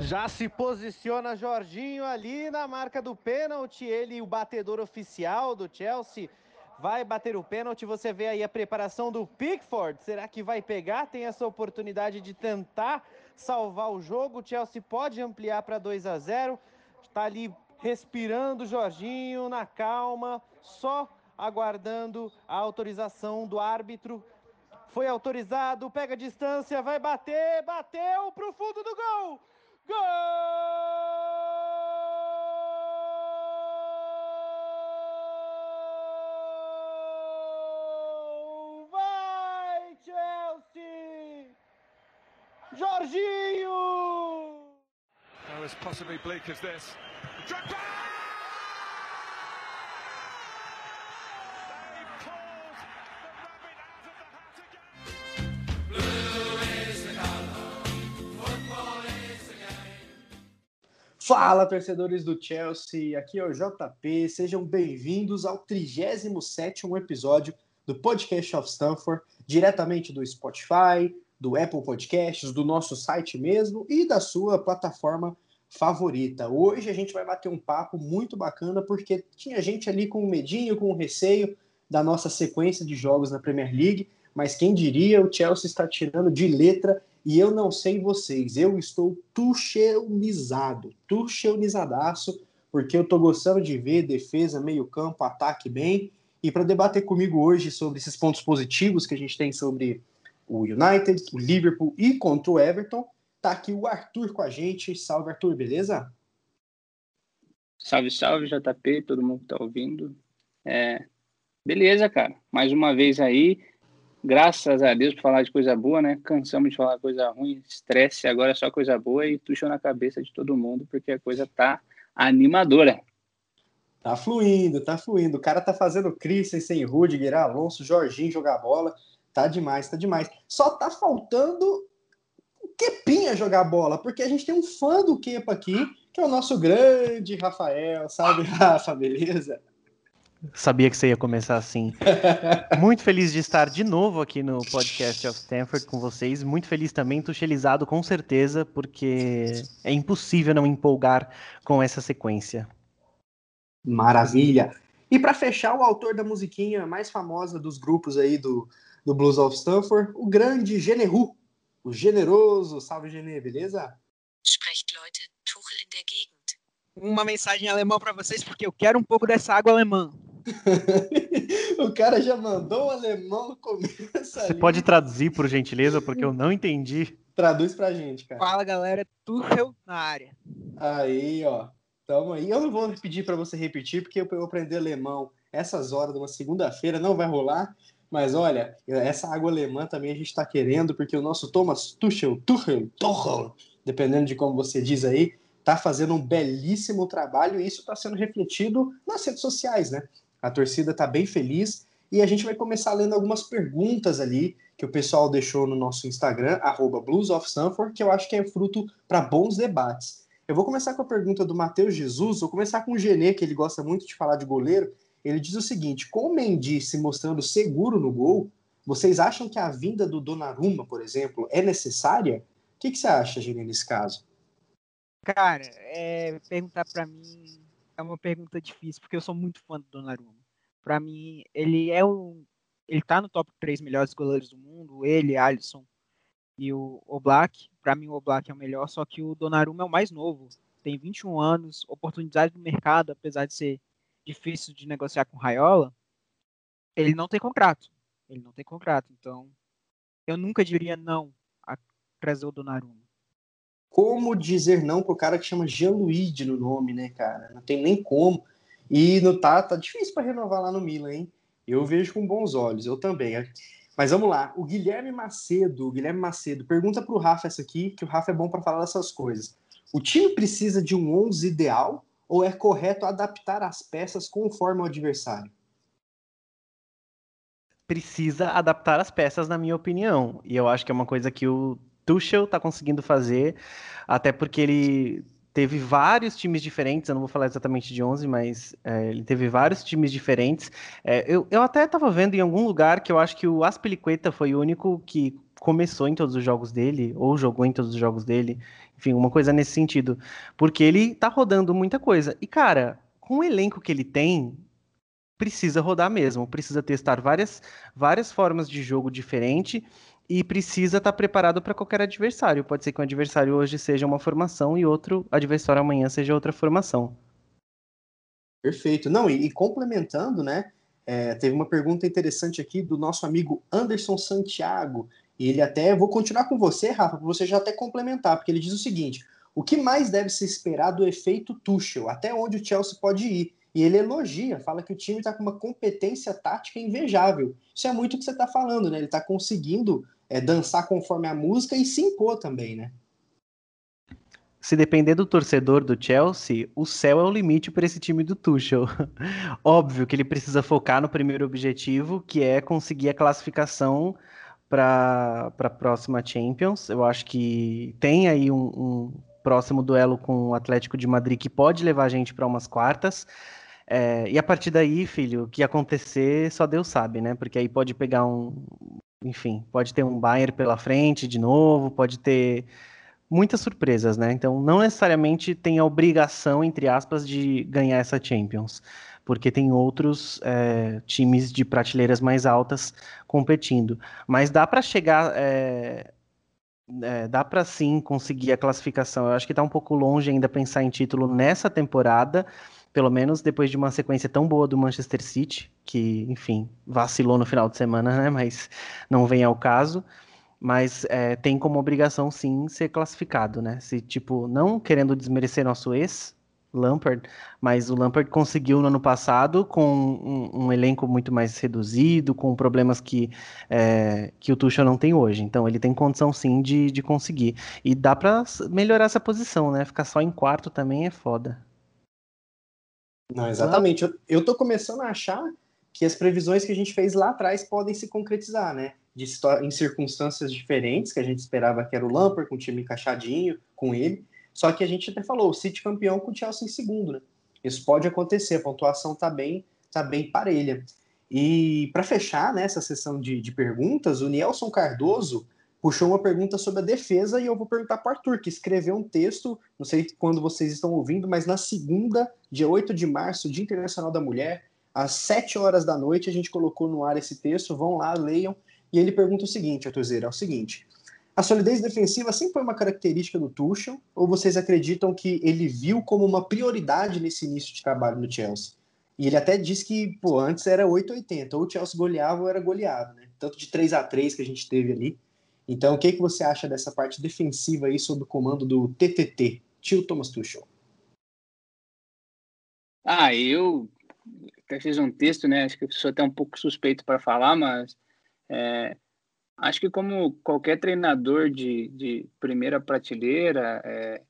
Já se posiciona Jorginho ali na marca do pênalti. Ele, o batedor oficial do Chelsea, vai bater o pênalti. Você vê aí a preparação do Pickford. Será que vai pegar? Tem essa oportunidade de tentar salvar o jogo. O Chelsea pode ampliar para 2 a 0. Está ali respirando Jorginho na calma, só aguardando a autorização do árbitro. Foi autorizado, pega a distância, vai bater, bateu pro fundo do gol. Gol! Vai, Chelsea! Jorginho! How as possibly bleak as this. Drogba! Fala, torcedores do Chelsea, aqui é o JP, sejam bem-vindos ao 37º episódio do Podcast of Stanford, diretamente do Spotify, do Apple Podcasts, do nosso site mesmo e da sua plataforma favorita. Hoje a gente vai bater um papo muito bacana porque tinha gente ali com medinho, com receio da nossa sequência de jogos na Premier League, mas quem diria o Chelsea está tirando de letra e eu não sei vocês, eu estou tuchelizado, tuchelizadaço, porque eu tô gostando de ver defesa, meio campo, ataque bem. E para debater comigo hoje sobre esses pontos positivos que a gente tem sobre o United, o Liverpool e contra o Everton, tá aqui o Arthur com a gente. Salve, Arthur, beleza? Salve, salve, JP, todo mundo que tá ouvindo. É, beleza, cara. Mais uma vez aí, graças a Deus por falar de coisa boa, né? Cansamos de falar coisa ruim, estresse, agora é só coisa boa e tuxa na cabeça de todo mundo, porque a coisa tá animadora. Tá fluindo, tá fluindo. O cara tá fazendo Christensen, Rudiger, Alonso, Jorginho jogar bola. Tá demais, tá demais. Só tá faltando o Quepinha jogar bola, porque a gente tem um fã do Kepa aqui, que é o nosso grande Rafael. Salve, Rafa, beleza? Sabia que você ia começar assim. Muito feliz de estar de novo aqui no podcast of Stanford com vocês. Muito feliz também, tuchelizado com certeza, porque é impossível não empolgar com essa sequência. Maravilha. E para fechar, o autor da musiquinha mais famosa dos grupos aí do, do Blues of Stanford, o grande Generu, o generoso. Salve, Genê, beleza? Sprecht Leute, Tuchel in der Gegend. uma mensagem em alemão para vocês, porque eu quero um pouco dessa água alemã. o cara já mandou o alemão no começo. Você ali. pode traduzir, por gentileza, porque eu não entendi. Traduz pra gente, cara. Fala, galera, Tuchel na área. Aí, ó. Tamo aí. Eu não vou pedir para você repetir, porque eu eu aprender alemão essas horas de uma segunda-feira não vai rolar. Mas olha, essa água alemã também a gente está querendo, porque o nosso Thomas Tuchel, Tuchel, Tuchel, dependendo de como você diz aí, tá fazendo um belíssimo trabalho e isso está sendo refletido nas redes sociais, né? A torcida tá bem feliz e a gente vai começar lendo algumas perguntas ali que o pessoal deixou no nosso Instagram, arroba que eu acho que é fruto para bons debates. Eu vou começar com a pergunta do Matheus Jesus, vou começar com o Genê, que ele gosta muito de falar de goleiro. Ele diz o seguinte: com o Mendy se mostrando seguro no gol, vocês acham que a vinda do Donnarumma, por exemplo, é necessária? O que, que você acha, Genê, nesse caso? Cara, é, perguntar para mim é uma pergunta difícil, porque eu sou muito fã do Donnarumma. Para mim, ele é o ele tá no top 3 melhores goleiros do mundo, ele, Alisson e o Oblak. Para mim o Oblak é o melhor, só que o Donnarumma é o mais novo. Tem 21 anos, oportunidade no mercado, apesar de ser difícil de negociar com o Raiola, ele não tem contrato. Ele não tem contrato, então eu nunca diria não a trazer o Donnarumma. Como dizer não pro cara que chama Gianluigi no nome, né, cara? Não tem nem como. E no tá, tá difícil para renovar lá no Milan, hein? Eu vejo com bons olhos, eu também. Mas vamos lá, o Guilherme Macedo, o Guilherme Macedo, pergunta pro Rafa essa aqui, que o Rafa é bom para falar dessas coisas. O time precisa de um 11 ideal ou é correto adaptar as peças conforme o adversário? Precisa adaptar as peças, na minha opinião. E eu acho que é uma coisa que o Tuchel tá conseguindo fazer, até porque ele teve vários times diferentes, eu não vou falar exatamente de 11, mas é, ele teve vários times diferentes. É, eu, eu até estava vendo em algum lugar que eu acho que o Aspilicueta foi o único que começou em todos os jogos dele, ou jogou em todos os jogos dele, enfim, uma coisa nesse sentido. Porque ele tá rodando muita coisa. E, cara, com o elenco que ele tem, precisa rodar mesmo, precisa testar várias, várias formas de jogo diferente e precisa estar tá preparado para qualquer adversário. Pode ser que um adversário hoje seja uma formação e outro adversário amanhã seja outra formação. Perfeito. Não, e, e complementando, né? É, teve uma pergunta interessante aqui do nosso amigo Anderson Santiago. E ele até. Vou continuar com você, Rafa, para você já até complementar, porque ele diz o seguinte: o que mais deve se esperar do efeito Tuchel? Até onde o Chelsea pode ir? E ele elogia, fala que o time está com uma competência tática invejável. Isso é muito o que você está falando, né? Ele está conseguindo é, dançar conforme a música e se impor também, né? Se depender do torcedor do Chelsea, o céu é o limite para esse time do Tuchel. Óbvio que ele precisa focar no primeiro objetivo, que é conseguir a classificação para a próxima Champions. Eu acho que tem aí um, um, próximo duelo com o Atlético de Madrid que pode levar a gente para umas quartas. É, e a partir daí, filho, o que acontecer só Deus sabe, né? Porque aí pode pegar um, enfim, pode ter um Bayern pela frente de novo, pode ter muitas surpresas, né? Então, não necessariamente tem a obrigação, entre aspas, de ganhar essa Champions, porque tem outros é, times de prateleiras mais altas competindo. Mas dá para chegar, é, é, dá para sim conseguir a classificação. Eu acho que está um pouco longe ainda pensar em título nessa temporada pelo menos depois de uma sequência tão boa do Manchester City, que, enfim, vacilou no final de semana, né? Mas não vem ao caso. Mas é, tem como obrigação, sim, ser classificado, né? Se, tipo, não querendo desmerecer nosso ex, Lampard, mas o Lampard conseguiu no ano passado com um, um elenco muito mais reduzido, com problemas que, é, que o Tuchel não tem hoje. Então ele tem condição sim de, de conseguir. E dá para melhorar essa posição, né? Ficar só em quarto também é foda. Não, exatamente. Eu, eu tô começando a achar que as previsões que a gente fez lá atrás podem se concretizar, né? De, em circunstâncias diferentes, que a gente esperava que era o Lampard com o time encaixadinho com ele. Só que a gente até falou, o City campeão com o Chelsea em segundo, né? Isso pode acontecer, a pontuação tá bem, tá bem parelha. E para fechar né, essa sessão de, de perguntas, o Nelson Cardoso puxou uma pergunta sobre a defesa e eu vou perguntar para o Arthur, que escreveu um texto, não sei quando vocês estão ouvindo, mas na segunda, dia 8 de março, Dia Internacional da Mulher, às 7 horas da noite, a gente colocou no ar esse texto, vão lá, leiam, e ele pergunta o seguinte, Arthurzeira, é o seguinte, a solidez defensiva sempre foi uma característica do Tuchel, ou vocês acreditam que ele viu como uma prioridade nesse início de trabalho no Chelsea? E ele até disse que, pô, antes era 8-80, ou o Chelsea goleava ou era goleado, né? Tanto de 3 a 3 que a gente teve ali, então, o que, que você acha dessa parte defensiva aí sob o comando do TTT, tio Thomas Tuchel? Ah, eu até fiz um texto, né? Acho que eu sou até um pouco suspeito para falar, mas é, acho que como qualquer treinador de, de primeira prateleira é,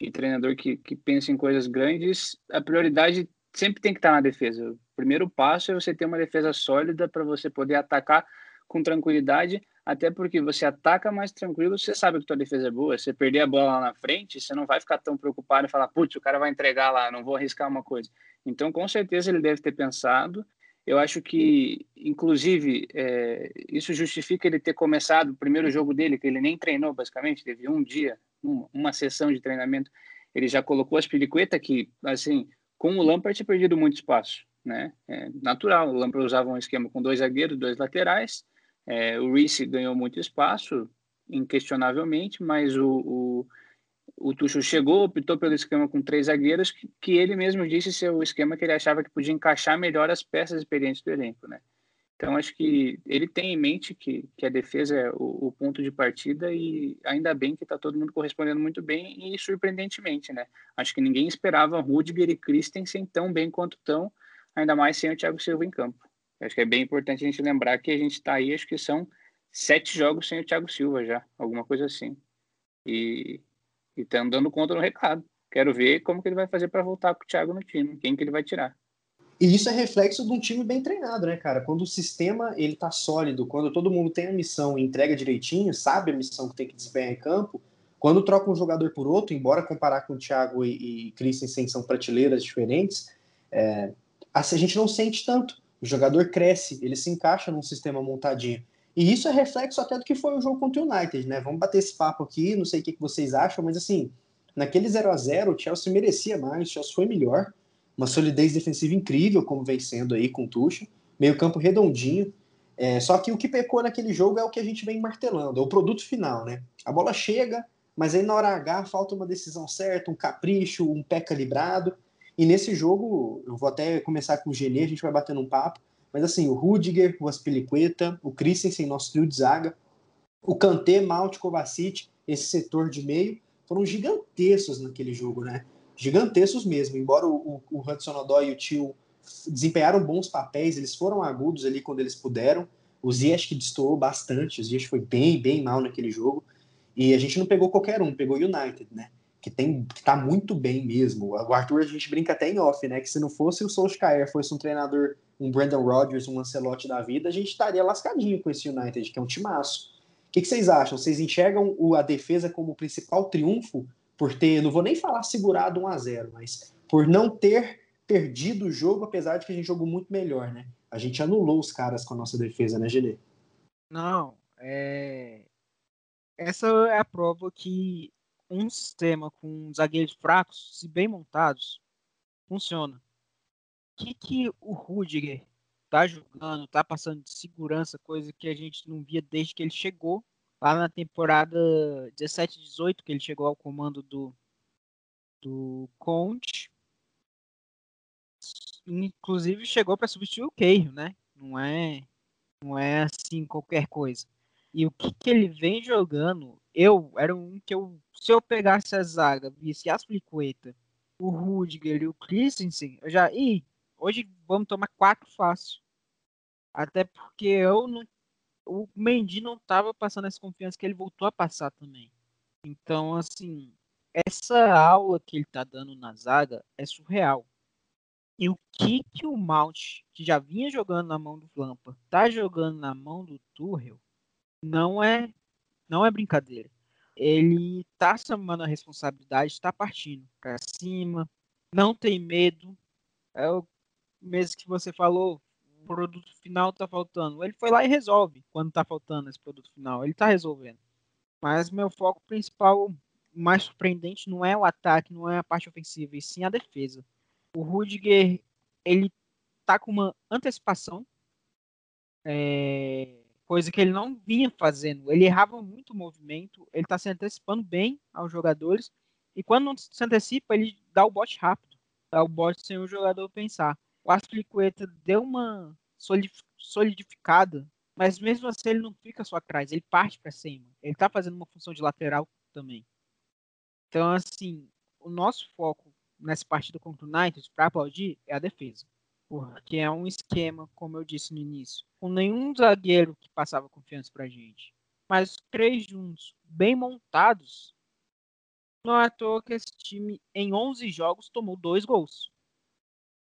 e treinador que, que pensa em coisas grandes, a prioridade sempre tem que estar na defesa. O primeiro passo é você ter uma defesa sólida para você poder atacar com tranquilidade até porque você ataca mais tranquilo, você sabe que tua defesa é boa. Você perder a bola lá na frente, você não vai ficar tão preocupado e falar, putz, o cara vai entregar lá, não vou arriscar uma coisa. Então, com certeza, ele deve ter pensado. Eu acho que, inclusive, é, isso justifica ele ter começado o primeiro jogo dele, que ele nem treinou, basicamente, teve um dia, uma, uma sessão de treinamento. Ele já colocou as peliquetas que, assim, com o Lampard tinha perdido muito espaço, né? É natural, o Lampard usava um esquema com dois zagueiros, dois laterais, é, o Reese ganhou muito espaço, inquestionavelmente, mas o, o, o Tuchel chegou, optou pelo esquema com três zagueiros, que, que, ele mesmo disse ser o esquema que ele achava que podia encaixar melhor as peças experientes do elenco, né? Então, acho que ele tem em mente que, que a defesa é o, o ponto de partida e ainda bem que está todo mundo correspondendo muito bem e surpreendentemente, né? Acho que ninguém esperava Rudiger e Christensen tão bem quanto estão, ainda mais sem o Thiago Silva em campo. Acho que é bem importante a gente lembrar que a gente está aí, acho que são sete jogos sem o Thiago Silva já, alguma coisa assim. E estamos dando conta no recado. Quero ver como que ele vai fazer para voltar com o Thiago no time, quem que ele vai tirar. E isso é reflexo de um time bem treinado, né, cara? Quando o sistema ele tá sólido, quando todo mundo tem a missão e entrega direitinho, sabe a missão que tem que desempenhar em campo, quando troca um jogador por outro, embora comparar com o Thiago e, e Christensen são prateleiras diferentes, é, a gente não sente tanto. O jogador cresce, ele se encaixa num sistema montadinho. E isso é reflexo até do que foi o jogo contra o United, né? Vamos bater esse papo aqui, não sei o que vocês acham, mas assim, naquele 0 a 0 o Chelsea merecia mais, o Chelsea foi melhor, uma solidez defensiva incrível, como vem sendo aí com o Tuchel, meio campo redondinho, é, só que o que pecou naquele jogo é o que a gente vem martelando, é o produto final, né? A bola chega, mas aí na hora H falta uma decisão certa, um capricho, um pé calibrado. E nesse jogo, eu vou até começar com o Genê, a gente vai batendo um papo, mas assim, o Rudiger, o Aspilicueta, o Christensen, nosso trio de zaga, o Kanté, Mount, Kovacic, esse setor de meio, foram gigantescos naquele jogo, né? Gigantescos mesmo, embora o, o, o Hudson Odoi e o Tio desempenharam bons papéis, eles foram agudos ali quando eles puderam. O Ziyech que destoou bastante, o Ziyech foi bem, bem mal naquele jogo. E a gente não pegou qualquer um, pegou o United, né? Que, tem, que tá muito bem mesmo. O Arthur a gente brinca até em off, né? Que se não fosse o Solskjaer, fosse um treinador, um Brandon Rodgers, um Ancelotti da vida, a gente estaria lascadinho com esse United, que é um timaço. O que, que vocês acham? Vocês enxergam o, a defesa como o principal triunfo por ter, não vou nem falar segurado 1 a 0 mas por não ter perdido o jogo, apesar de que a gente jogou muito melhor, né? A gente anulou os caras com a nossa defesa, né, Gene? Não, é... essa é a prova que um sistema com zagueiros fracos, se bem montados, funciona. O que, que o Rudiger tá jogando, tá passando de segurança, coisa que a gente não via desde que ele chegou lá na temporada 17-18, que ele chegou ao comando do, do Conte inclusive chegou para substituir o Keio, né? Não é, não é assim qualquer coisa. E o que, que ele vem jogando, eu era um que eu, se eu pegasse a zaga, visse Aspliqueta, o Rudiger e o Christensen, eu já, ih, hoje vamos tomar quatro fácil. Até porque eu não, o Mendy não estava passando essa confiança que ele voltou a passar também. Então, assim, essa aula que ele tá dando na zaga é surreal. E o que que o Mount, que já vinha jogando na mão do Lampa, tá jogando na mão do Tuchel, não é não é brincadeira. Ele tá chamando a responsabilidade, está partindo para cima, não tem medo. É o mesmo que você falou, o produto final tá faltando. Ele foi lá e resolve quando tá faltando esse produto final. Ele tá resolvendo. Mas meu foco principal, mais surpreendente, não é o ataque, não é a parte ofensiva, e sim a defesa o Rudiger ele tá com uma antecipação, é, coisa que ele não vinha fazendo. Ele errava muito o movimento, ele está se antecipando bem aos jogadores, e quando não se antecipa, ele dá o bote rápido, dá o bote sem o jogador pensar. O Aspliqueta deu uma solidificada, mas mesmo assim ele não fica só atrás, ele parte para cima. Ele está fazendo uma função de lateral também. Então, assim, o nosso foco nessa partida contra o United para aplaudir é a defesa. Porque é um esquema, como eu disse no início, com nenhum zagueiro que passava confiança pra gente. Mas três juntos, bem montados, não é à toa que esse time, em 11 jogos, tomou dois gols.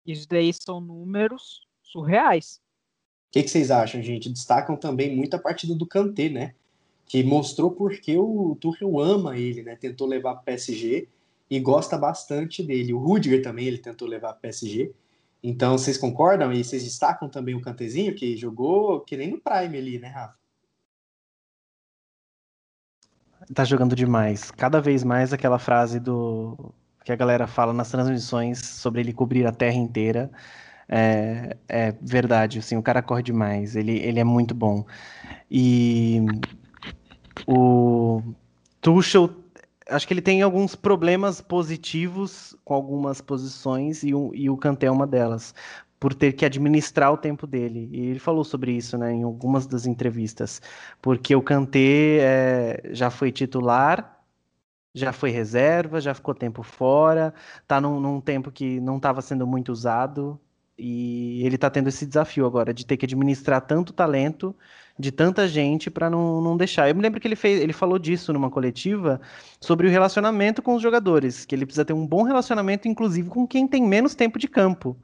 Isso daí são números surreais. O que, que, vocês acham, gente? Destacam também muito a partida do Kanté, né? Que mostrou porque o Tuchel ama ele, né? Tentou levar para PSG e gosta bastante dele. O Rudiger também ele tentou levar para PSG. Então, vocês concordam? E vocês destacam também o Cantezinho, que jogou que nem no Prime ali, né, Rafa? Tá jogando demais. Cada vez mais aquela frase do que a galera fala nas transmissões sobre ele cobrir a terra inteira. É, é verdade, assim, o cara corre demais, ele, ele é muito bom. E o Tuchel acho que ele tem alguns problemas positivos com algumas posições e, um, e o Kanté é uma delas, por ter que administrar o tempo dele. E ele falou sobre isso né, em algumas das entrevistas, porque o Kanté é, já foi titular, já foi reserva, já ficou tempo fora, está num, num tempo que não estava sendo muito usado, e ele está tendo esse desafio agora de ter que administrar tanto talento de tanta gente para não, não deixar. Eu me lembro que ele fez, ele falou disso numa coletiva sobre o relacionamento com os jogadores, que ele precisa ter um bom relacionamento, inclusive com quem tem menos tempo de campo.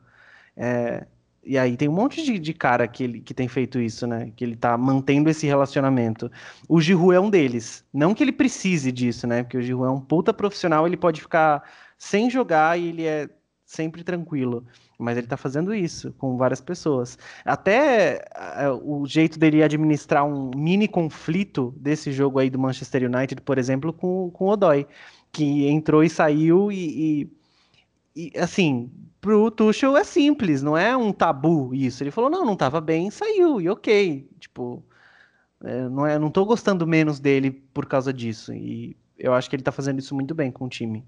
É, e aí tem um monte de, de, cara que, ele, que tem feito isso, né? Que ele tá mantendo esse relacionamento. O Giroud é um deles. Não que ele precise disso, né? Porque o Giroud é um puta profissional, ele pode ficar sem jogar e ele é sempre tranquilo. Mas ele tá fazendo isso com várias pessoas. Até uh, o jeito dele administrar um mini conflito desse jogo aí do Manchester United, por exemplo, com, com o Odoi, que entrou e saiu e, e, e assim, pro Tuchel é simples, não é um tabu isso. Ele falou, não, não tava bem, saiu, e ok. Tipo, é, não, é, não tô gostando menos dele por causa disso. E eu acho que ele tá fazendo isso muito bem com o time.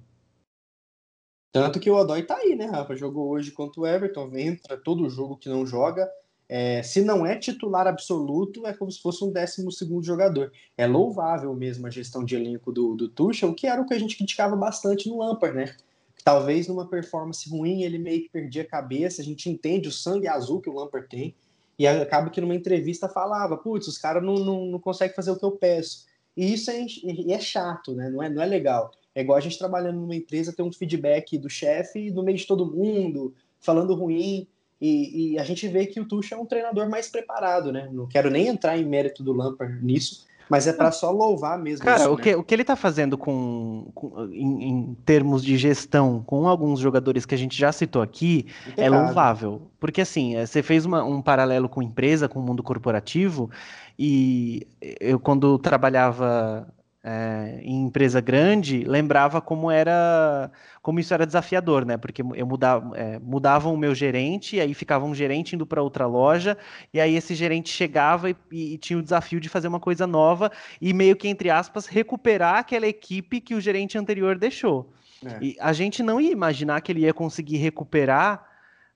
Tanto que o Odói tá aí, né, Rafa? Jogou hoje contra o Everton, entra todo jogo que não joga. É, se não é titular absoluto, é como se fosse um décimo segundo jogador. É louvável mesmo a gestão de elenco do, do Tuchel, que era o que a gente criticava bastante no Lampard, né? Talvez numa performance ruim ele meio que perdia a cabeça, a gente entende o sangue azul que o Lampard tem, e acaba que numa entrevista falava, putz, os caras não, não, não conseguem fazer o que eu peço. E isso é, é chato, né? Não é, não é legal. É igual a gente trabalhando numa empresa, ter um feedback do chefe no meio de todo mundo, falando ruim. E, e, a gente vê que o Tuchel é um treinador mais preparado, né? Não quero nem entrar em mérito do Lampard nisso, mas é para só louvar mesmo. Cara, isso, o, né? que, o que ele tá fazendo com, com em, em, termos de gestão com alguns jogadores que a gente já citou aqui é louvável. Porque assim, é, você fez uma, um paralelo com empresa, com o mundo corporativo, e eu quando trabalhava é, em empresa grande, lembrava como era, como isso era desafiador, né? Porque eu mudava, é, mudavam o meu gerente, e aí ficava um gerente indo para outra loja, e aí esse gerente chegava e, e, tinha o desafio de fazer uma coisa nova e meio que entre aspas recuperar aquela equipe que o gerente anterior deixou. É. E a gente não ia imaginar que ele ia conseguir recuperar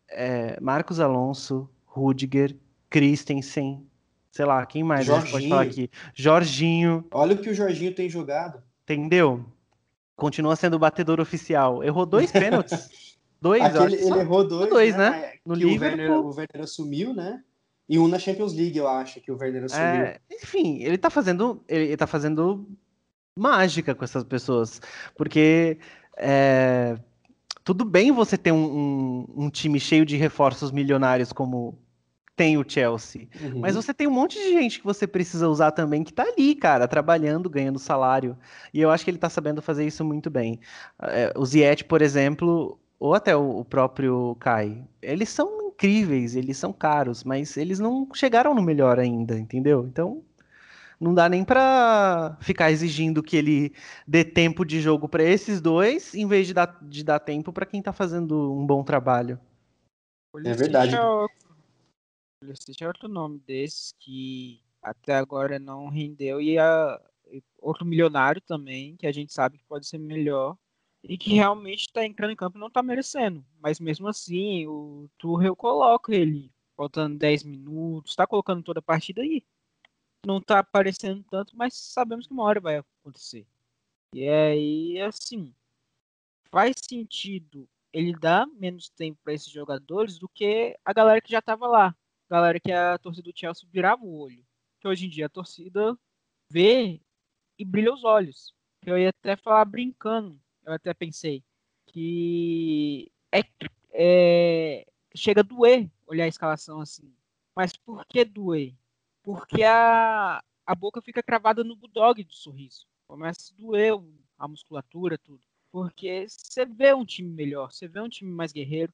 é, Marcos Alonso, Rudiger, Christensen, sei lá, quem mais gente pode Jorginho. falar aqui? Jorginho, Olha o que o Jorginho tem jogado. entendeu? Continua sendo o batedor oficial. Errou dois pênaltis. Dois, Aquele, ele errou dois, dois, né? né? No que o Werner, Liverpool. o Werner assumiu, né? E um na Champions League, eu acho, que o Werner assumiu. É, enfim, ele tá fazendo. Ele tá fazendo mágica com essas pessoas. Porque é, tudo bem você ter um, um- um time cheio de reforços milionários como tem o Chelsea. Uhum. Mas você tem um monte de gente que você precisa usar também que tá ali, cara, trabalhando, ganhando salário. E eu acho que ele tá sabendo fazer isso muito bem. É, o Ziyech, por exemplo, ou até o, o próprio Kai, eles são incríveis, eles são caros, mas eles não chegaram no melhor ainda, entendeu? Então, não dá nem pra ficar exigindo que ele dê tempo de jogo pra esses dois, em vez de dar, de dar tempo pra quem tá fazendo um bom trabalho. Verdade. É outro, Pulisic é outro nome desses que até agora não rendeu e a, outro milionário também que a gente sabe que pode ser melhor e que realmente está entrando em campo e não está merecendo. Mas mesmo assim, o Tuchel coloca ele faltando 10 minutos, está colocando toda a partida aí. Não está aparecendo tanto, mas sabemos que uma hora vai acontecer. E aí, assim, faz sentido ele dar menos tempo para esses jogadores do que a galera que já estava lá. Galera que a torcida do Chelsea virava o olho. Que hoje em dia a torcida vê e brilha os olhos. Eu ia até falar brincando, eu até pensei que é, é- chega a doer olhar a escalação assim. Mas por que doer? Porque a, a boca fica cravada no bulldog do sorriso. Começa a doer a musculatura, tudo. Porque você vê um time melhor, você vê um time mais guerreiro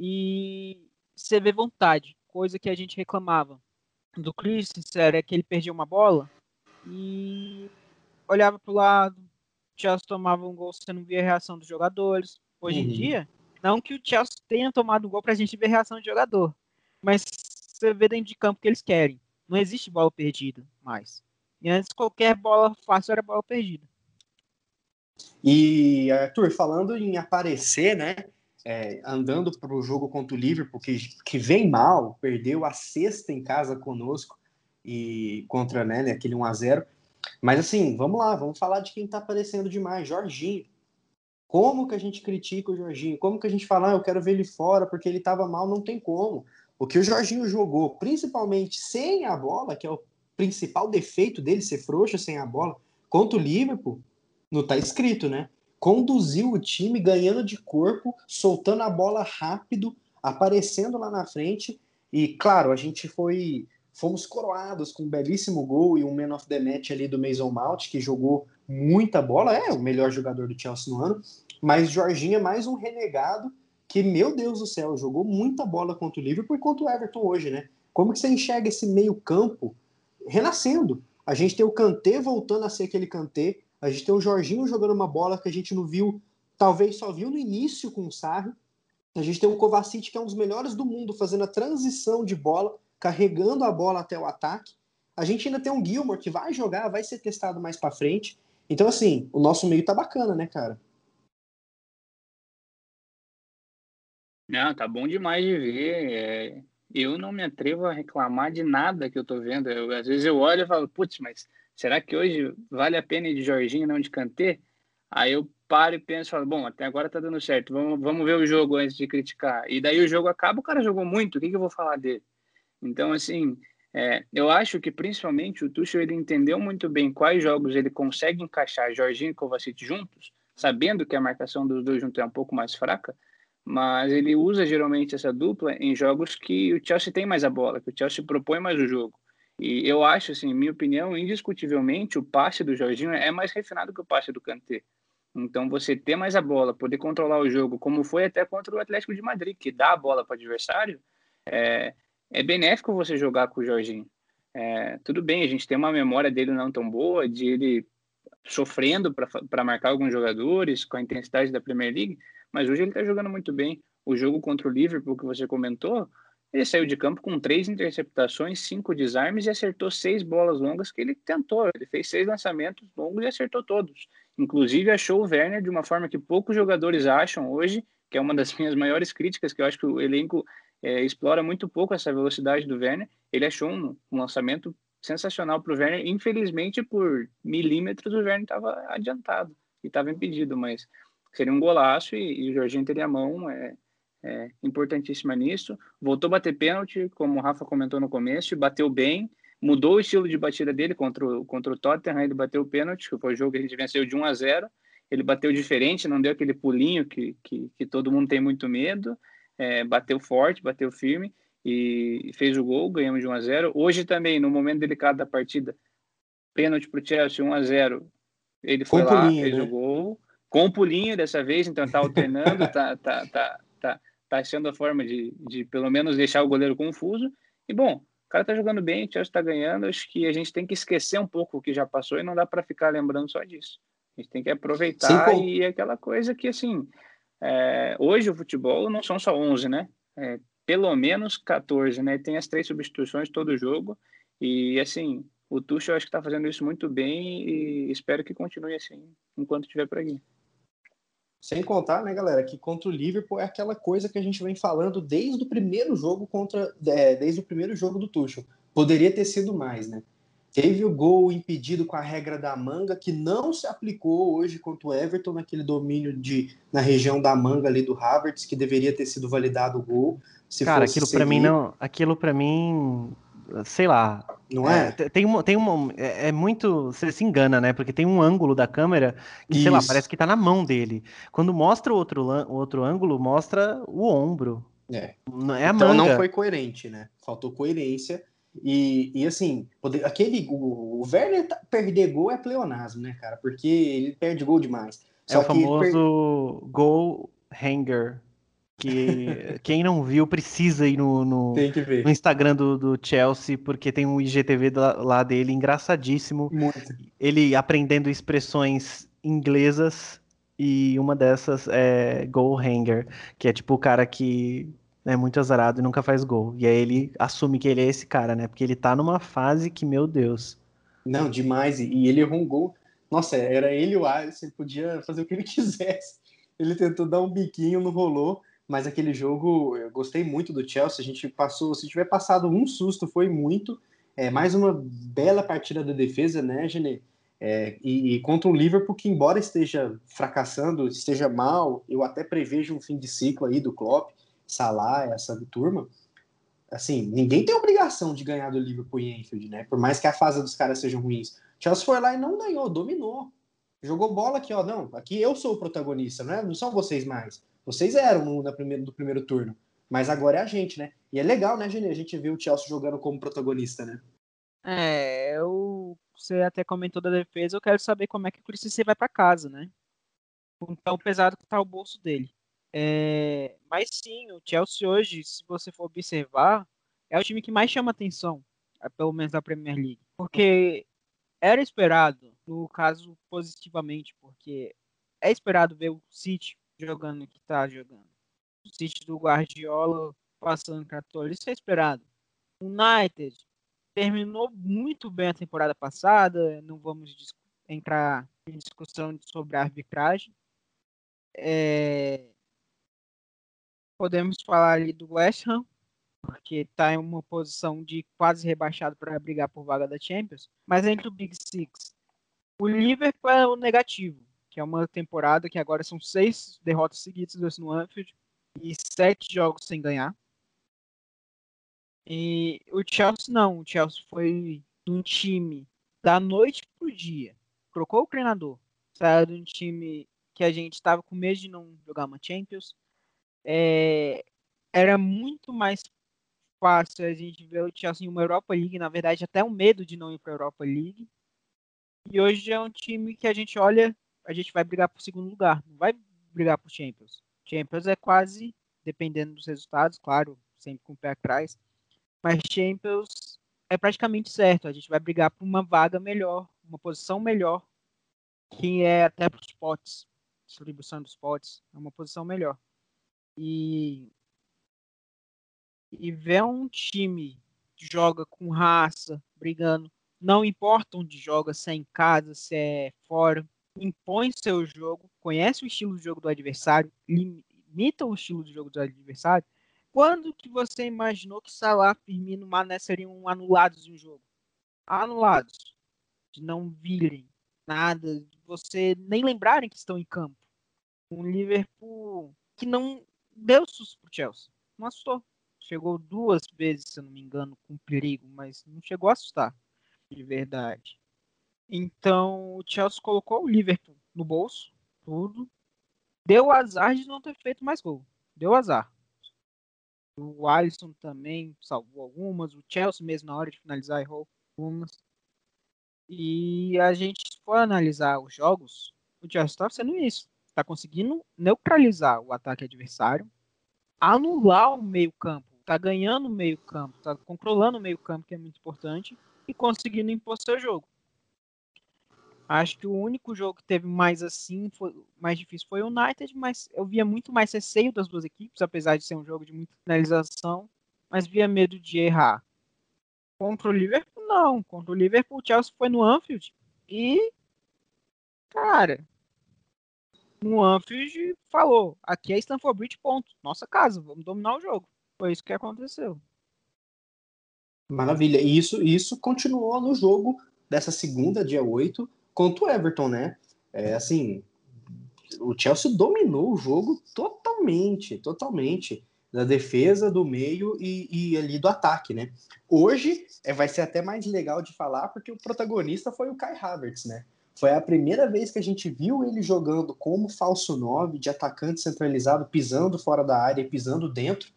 e você vê vontade, coisa que a gente reclamava do Christensen era que ele perdia uma bola e olhava pro lado, o Chelsea tomava um gol, você não via a reação dos jogadores. Hoje em Uhum. dia, não que o Chelsea tenha tomado um gol pra gente ver a reação de jogador, mas você vê dentro de campo o que eles querem. Não existe bola perdida mais. E antes qualquer bola fácil era bola perdida. E, Arthur, falando em aparecer, né? É, andando para o jogo contra o Liverpool, que, que vem mal, perdeu a sexta em casa conosco e contra né, né, aquele 1 a 0 Mas assim, vamos lá, vamos falar de quem está aparecendo demais, Jorginho. Como que a gente critica o Jorginho? Como que a gente fala, ah, eu quero ver ele fora porque ele estava mal? Não tem como. O que o Jorginho jogou, principalmente sem a bola, que é o principal defeito dele, ser frouxo sem a bola, contra o Liverpool, não tá escrito, né? Conduziu o time ganhando de corpo, soltando a bola rápido, aparecendo lá na frente. E claro, a gente foi fomos coroados com um belíssimo gol e um man of the match ali do Mason Mount, que jogou muita bola, é o melhor jogador do Chelsea no ano, mas Jorginho é mais um renegado que, meu Deus do céu, jogou muita bola contra o Liverpool e contra o Everton hoje, né? Como que você enxerga esse meio campo renascendo? A gente tem o Kanté voltando a ser aquele Kanté, a gente tem o Jorginho jogando uma bola que a gente não viu, talvez só viu no início com o Sarri. A gente tem o Kovacic, que é um dos melhores do mundo, fazendo a transição de bola, carregando a bola até o ataque. A gente ainda tem um Gilmore que vai jogar, vai ser testado mais para frente. Então, assim, o nosso meio tá bacana, né, cara? Não, tá bom demais de ver. É, eu não me atrevo a reclamar de nada que eu tô vendo. Eu, às vezes eu olho e falo, putz, mas será que hoje vale a pena ir de Jorginho não de Kanté? Aí eu paro e penso, falo, bom, até agora tá dando certo, vamos, vamos ver o jogo antes de criticar. E daí o jogo acaba, o cara jogou muito, o que, que eu vou falar dele? Então, assim, é, eu acho que principalmente o Tuchel ele entendeu muito bem quais jogos ele consegue encaixar Jorginho e Kovacic juntos, sabendo que a marcação dos dois juntos é um pouco mais fraca, mas ele usa geralmente essa dupla em jogos que o Chelsea tem mais a bola, que o Chelsea propõe mais o jogo. E eu acho, assim, minha opinião, indiscutivelmente, o passe do Jorginho é mais refinado que o passe do Kanté. Então, você ter mais a bola, poder controlar o jogo, como foi até contra o Atlético de Madrid, que dá a bola para o adversário, é, é benéfico você jogar com o Jorginho. É, tudo bem, a gente tem uma memória dele não tão boa, de ele sofrendo para marcar alguns jogadores com a intensidade da Premier League, mas hoje ele está jogando muito bem. O jogo contra o Liverpool que você comentou, ele saiu de campo com três interceptações, cinco desarmes e acertou seis bolas longas que ele tentou. Ele fez seis lançamentos longos e acertou todos. Inclusive achou o Werner de uma forma que poucos jogadores acham hoje, que é uma das minhas maiores críticas, que eu acho que o elenco é, explora muito pouco essa velocidade do Werner. Ele achou um, um lançamento sensacional para o Werner. Infelizmente, por milímetros, o Werner estava adiantado e estava impedido, mas seria um golaço e, e o Jorginho teria a mão é, é, importantíssima nisso. Voltou a bater pênalti, como o Rafa comentou no começo, bateu bem, mudou o estilo de batida dele contra o, contra o Tottenham, ele bateu o pênalti, que foi o jogo que a gente venceu de 1 a 0 ele bateu diferente, não deu aquele pulinho que, que, que todo mundo tem muito medo, é, bateu forte, bateu firme e fez o gol, ganhamos de 1 a 0 Hoje também, no momento delicado da partida, pênalti para o Chelsea, 1 a 0 ele foi lá, fez né? o gol, com o pulinho dessa vez, então tá alternando, tá, tá, tá, tá, tá achando a forma de, de pelo menos deixar o goleiro confuso. E bom, o cara tá jogando bem, o Chelsea tá ganhando, acho que a gente tem que esquecer um pouco o que já passou e não dá para ficar lembrando só disso. A gente tem que aproveitar Sim, e é aquela coisa que, assim, é, hoje o futebol não são só 11, né? É, pelo menos 14, né? Tem as três substituições todo jogo e, assim, o Tuchel acho que está fazendo isso muito bem e espero que continue assim enquanto estiver por aqui. Sem contar, né, galera, que contra o Liverpool é aquela coisa que a gente vem falando desde o primeiro jogo contra, é, desde o primeiro jogo do Tuchel. Poderia ter sido mais, né? Teve o gol impedido com a regra da manga, que não se aplicou hoje contra o Everton, naquele domínio de, na região da manga ali do Havertz, que deveria ter sido validado o gol. Cara, aquilo para mim não. Aquilo para mim sei lá. Não é? é tem uma, tem uma, é, é, muito, você se engana, né? Porque tem um ângulo da câmera que, Isso. sei lá, parece que tá na mão dele. Quando mostra o outro, o outro ângulo, mostra o ombro. É. Não é a então manga. não foi coerente, né? Faltou coerência. E, e assim, poder, aquele, o, o Werner tá, perder gol é pleonasmo, né, cara? Porque ele perde gol demais. É Só é o famoso per... gol hanger que quem não viu precisa ir no, no, no Instagram do, do, Chelsea, porque tem um IGTV lá dele engraçadíssimo. Muito. Ele aprendendo expressões inglesas e uma dessas é goal hanger, que é tipo o cara que é muito azarado e nunca faz gol. E aí ele assume que ele é esse cara, né? Porque ele tá numa fase que, meu Deus. Não, demais. E ele errou um gol. Nossa, era ele o Alisson, ele podia fazer o que ele quisesse. Ele tentou dar um biquinho, não rolou mas aquele jogo eu gostei muito do Chelsea. A gente passou, se tiver passado um susto, foi muito. É mais uma bela partida da defesa, né, Gene? É, e, e, contra o Liverpool, que embora esteja fracassando, esteja mal, eu até prevejo um fim de ciclo aí do Klopp, Salah, essa turma. Assim, ninguém tem obrigação de ganhar do Liverpool em Enfield, né? Por mais que a fase dos caras sejam ruins. Chelsea foi lá e não ganhou, dominou. Jogou bola aqui, ó. Não, aqui eu sou o protagonista, não, é? não são vocês mais. Vocês eram no, na primeiro, do primeiro turno, mas agora é a gente, né? E é legal, né, Gene? A gente viu o Chelsea jogando como protagonista, né? É, eu, você até comentou da defesa, eu quero saber como é que o Christensen vai para casa, né? Com tão pesado que tá o bolso dele. É, mas sim, o Chelsea hoje, se você for observar, é o time que mais chama atenção, é, pelo menos da Premier League. Porque era esperado, no caso positivamente, porque é esperado ver o City jogando que está jogando. O City do Guardiola passando cartão, isso é esperado. O United terminou muito bem a temporada passada, não vamos entrar em discussão sobre a arbitragem. É... Podemos falar ali do West Ham, porque está em uma posição de quase rebaixado para brigar por vaga da Champions. Mas entre o Big Six, o Liverpool é o negativo, que é uma temporada que agora são seis derrotas seguidas no Anfield e sete jogos sem ganhar. E o Chelsea não, o Chelsea foi um time da noite pro dia. Trocou o treinador. Saiu de um time que a gente estava com medo de não jogar uma Champions. É, era muito mais fácil a gente ver o Chelsea em uma Europa League, na verdade até um medo de não ir para a Europa League. E hoje é um time que a gente olha, a gente vai brigar por segundo lugar, não vai brigar por Champions. Champions é quase, dependendo dos resultados, claro, sempre com o pé atrás, mas Champions é praticamente certo. A gente vai brigar por uma vaga melhor, uma posição melhor, que é até para os potes, distribuição dos potes, é uma posição melhor. E, e ver um time que joga com raça, brigando, não importa onde joga, se é em casa, se é fora, impõe seu jogo, conhece o estilo de jogo do adversário, limita o estilo de jogo do adversário quando que você imaginou que Salah, Firmino, Mané seriam anulados em um jogo? Anulados. De não virem nada, de você nem lembrarem que estão em campo. Um Liverpool que não deu susto pro Chelsea. Não assustou. Chegou duas vezes, se eu não me engano, com perigo, mas não chegou a assustar. De verdade. Então, o Chelsea colocou o Liverpool no bolso, tudo. Deu azar de não ter feito mais gol. Deu azar. O Alisson também salvou algumas. O Chelsea mesmo na hora de finalizar errou algumas. E a gente for analisar os jogos, o Chelsea está sendo isso. Está conseguindo neutralizar o ataque adversário, anular o meio campo, está ganhando o meio campo, está controlando o meio campo, que é muito importante, e conseguindo impor seu jogo. Acho que o único jogo que teve mais assim, foi, mais difícil foi o United, mas eu via muito mais receio das duas equipes, apesar de ser um jogo de muita finalização, mas via medo de errar. Contra o Liverpool, não. Contra o Liverpool, o Chelsea foi no Anfield e, cara, no Anfield falou: aqui é Stamford Bridge, ponto. Nossa casa, vamos dominar o jogo. Foi isso que aconteceu. Maravilha. E isso, isso continuou no jogo dessa segunda, dia 8, contra o Everton, né? É assim, o Chelsea dominou o jogo totalmente, totalmente da defesa, do meio e, e, ali do ataque, né? Hoje é, vai ser até mais legal de falar porque o protagonista foi o Kai Havertz, né? Foi a primeira vez que a gente viu ele jogando como falso 9, de atacante centralizado, pisando fora da área e pisando dentro.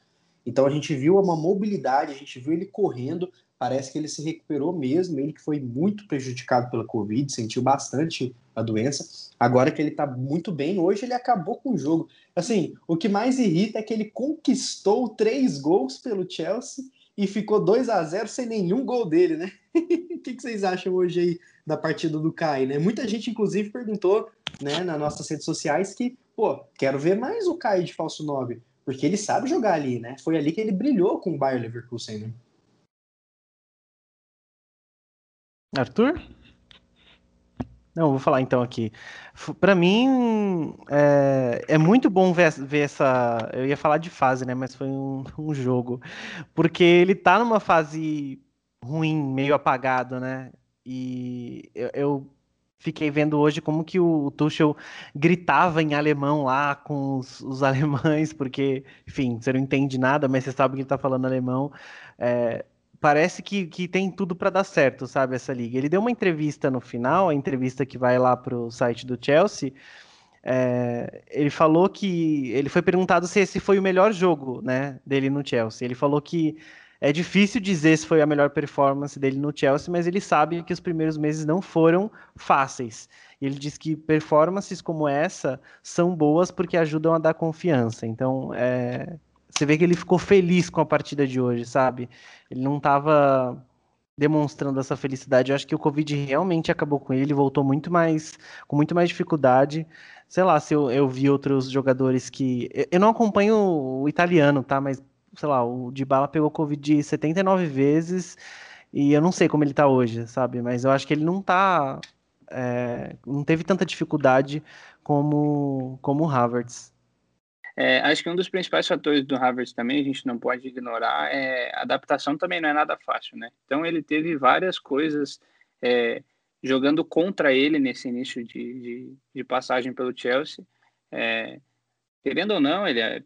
Então a gente viu uma mobilidade, a gente viu ele correndo, parece que ele se recuperou mesmo, ele que foi muito prejudicado pela Covid, sentiu bastante a doença. Agora que ele tá muito bem, hoje ele acabou com o jogo. Assim, o que mais irrita é que ele conquistou três gols pelo Chelsea e ficou 2 a 0 sem nenhum gol dele, né? o que, que, vocês acham hoje aí da partida do Kai, né? Muita gente, inclusive, perguntou, né, nas nossas redes sociais que, pô, quero ver mais o Kai de falso 9, porque ele sabe jogar ali, né? Foi ali que ele brilhou com o Bayer Leverkusen, né? Arthur? Não, vou falar então aqui. Para mim, é, é, muito bom ver, ver, essa. Eu ia falar de fase, né? Mas foi um, um, jogo. Porque ele tá numa fase ruim, meio apagado, né? E eu, eu fiquei vendo hoje como que o, Tuchel gritava em alemão lá com os, os, alemães, porque, enfim, você não entende nada, mas você sabe que ele tá falando alemão. É, parece que, que tem tudo para dar certo, sabe, essa liga. Ele deu uma entrevista no final, a entrevista que vai lá para o site do Chelsea. É, ele falou que ele foi perguntado se esse foi o melhor jogo, né, dele no Chelsea. Ele falou que é difícil dizer se foi a melhor performance dele no Chelsea, mas ele sabe que os primeiros meses não foram fáceis. Ele diz que performances como essa são boas porque ajudam a dar confiança. Então, é, você vê que ele ficou feliz com a partida de hoje, sabe? Ele não estava demonstrando essa felicidade. Eu acho que o Covid realmente acabou com ele, ele voltou muito mais, com muito mais dificuldade. Sei lá se eu, eu vi outros jogadores que. eu- não acompanho o italiano, tá? Mas, sei lá, o Dybala pegou Covid 79 vezes e eu não sei como ele tá hoje, sabe? Mas eu acho que ele não tá. é, não teve tanta dificuldade como, como o Havertz. É, acho que um dos principais fatores do Havertz também, a gente não pode ignorar, é a adaptação também não é nada fácil, né? Então ele teve várias coisas é, jogando contra ele nesse início de, de, de passagem pelo Chelsea. É, querendo ou não, ele é,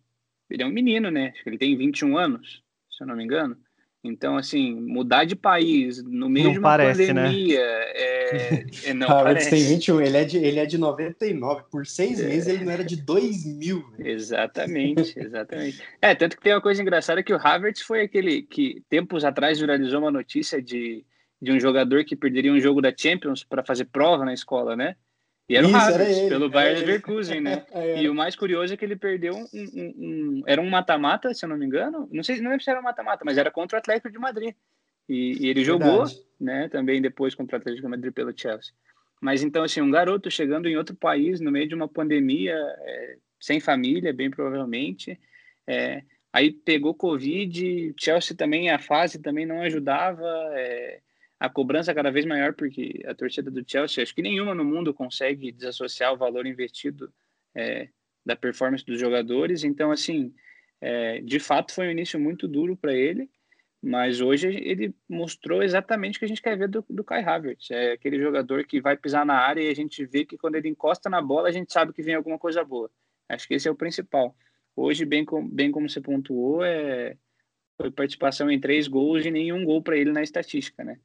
ele é um menino, né? Ele tem 21 anos, se eu não me engano. Então, assim, mudar de país no meio Não de uma parece, né? pandemia é, é, não Havertz parece. tem 21, ele é, de, ele é de 99. Por seis meses ele não era de 2000. velho. Exatamente, exatamente. É, tanto que tem uma coisa engraçada que o Havertz foi aquele que tempos atrás viralizou uma notícia de, de um jogador que perderia um jogo da Champions para fazer prova na escola, né? E era o era Havertz, ele, pelo Bayern ele. Leverkusen, né? É, E o mais curioso é que ele perdeu um, um- um- era um mata-mata, se eu não me engano. Não sei, não lembro se era um mata-mata, mas era contra o Atlético de Madrid. E, e ele jogou, né? Também depois contra o Atlético de Madrid pelo Chelsea. Mas então, assim, um garoto chegando em outro país no meio de uma pandemia, é, sem família, bem provavelmente. é, aí pegou Covid, Chelsea também, a fase também não ajudava. é, a cobrança cada vez maior, porque a torcida do Chelsea, acho que nenhuma no mundo consegue desassociar o valor investido é, da performance dos jogadores. Então, assim, é, de fato foi um início muito duro para ele, mas hoje ele mostrou exatamente o que a gente quer ver do, do Kai Havertz. É aquele jogador que vai pisar na área e a gente vê que quando ele encosta na bola, a gente sabe que vem alguma coisa boa. Acho que esse é o principal. Hoje, bem, com, bem como você pontuou, é, foi participação em três gols e nenhum gol para ele na estatística, né?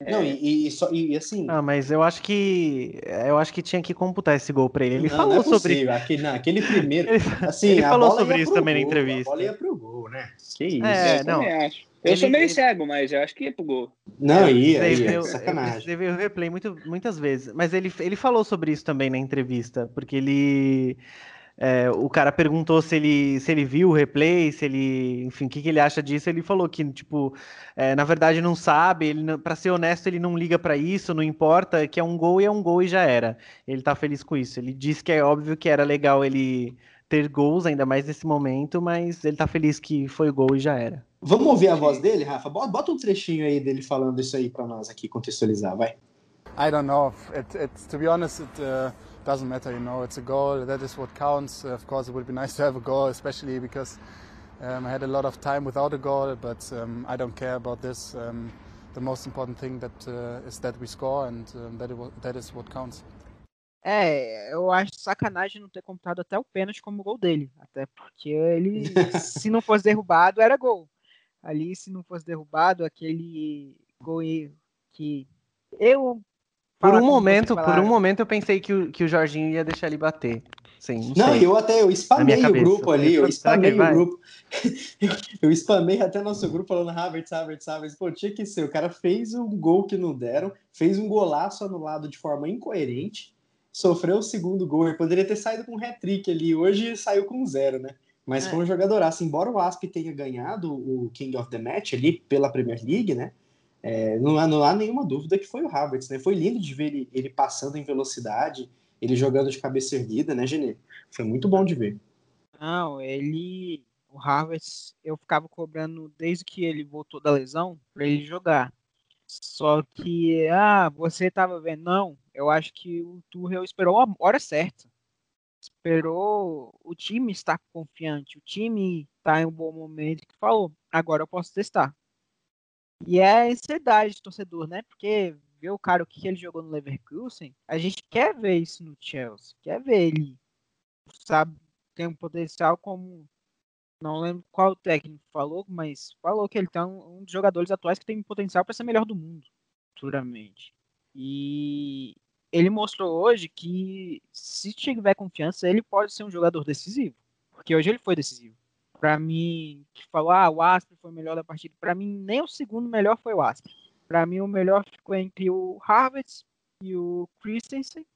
Não, e, e, só, e assim. Ah, mas eu acho que eu acho que tinha que computar esse gol pra ele. Ele não, falou não é sobre. Aquele, não, aquele primeiro. ele, Assim, ele a falou bola sobre ia isso também na gol, entrevista. A bola ia pro gol, né? Que isso. É, eu não. acho. Eu Ele- sou meio ele- cego, mas eu acho que ia pro gol. Não, Eu ia, ia. eu Sacanagem. ver o replay muito, muitas vezes. Mas ele, ele falou sobre isso também na entrevista, porque ele. É, o cara perguntou se ele, se ele viu o replay, se ele. Enfim, o que, que ele acha disso. Ele falou que, tipo, é, na verdade não sabe, ele, pra ser honesto, ele não liga pra isso, não importa, que é um gol e é um gol e já era. Ele tá feliz com isso. Ele disse que é óbvio que era legal ele ter gols, ainda mais nesse momento, mas ele tá feliz que foi gol e já era. Vamos ouvir a voz dele, Rafa? Bota um trechinho aí dele falando isso aí pra nós aqui, contextualizar, vai. I don't know. It, it's to be honest, it uh, doesn't matter. You know, it's a goal. That is what counts. Of course, it would be nice to have a goal, especially because um, I had a lot of time without a goal. But um, I don't care about this. Um, the most important thing that uh, is that we score, and um, that, it, that is what counts. É, eu acho sacanagem não ter computado até o pênalti como gol dele. Até porque ele, se não fosse derrubado, era gol. Ali, se não fosse derrubado, aquele gol que eu. Por um momento, por um momento eu pensei que o, que o Jorginho ia deixar ele bater. Sim, não, Não, sei. eu até eu spamei o grupo ali, eu spamei o grupo. eu spamei até nosso grupo falando Havertz, Havertz, Havertz. Pô, tinha que ser. O cara fez um gol que não deram, fez um golaço anulado de forma incoerente, sofreu o segundo gol. Ele poderia ter saído com um hat-trick ali. Hoje saiu com zero, né? Mas É. foi um jogadoraço. Embora o Asp tenha ganhado o King of the Match ali pela Premier League, né? É, não, há, não há nenhuma dúvida que foi o Havertz, né? Foi lindo de ver ele, ele passando em velocidade, ele jogando de cabeça erguida, né, Genê? Foi muito bom de ver. Não, ele. O Harvard, eu ficava cobrando desde que ele voltou da lesão pra ele jogar. Só que, ah, você tava vendo. Não, eu acho que o Tuchel esperou a hora certa. Esperou o time estar confiante, o time tá em um bom momento que falou, agora eu posso testar. E é a ansiedade do torcedor, né? Porque ver o cara o que ele jogou no Leverkusen, a gente quer ver isso no Chelsea, quer ver ele, sabe, tem um potencial como não lembro qual técnico falou, mas falou que ele tá um, um dos jogadores atuais que tem potencial para ser melhor do mundo, futuramente. E ele mostrou hoje que se tiver confiança, ele pode ser um jogador decisivo, porque hoje ele foi decisivo. Para mim, que falou, ah, o Asper foi o melhor da partida. Para mim, nem o segundo melhor foi o Asper. Para mim, o melhor ficou entre o Harvard e o Christensen.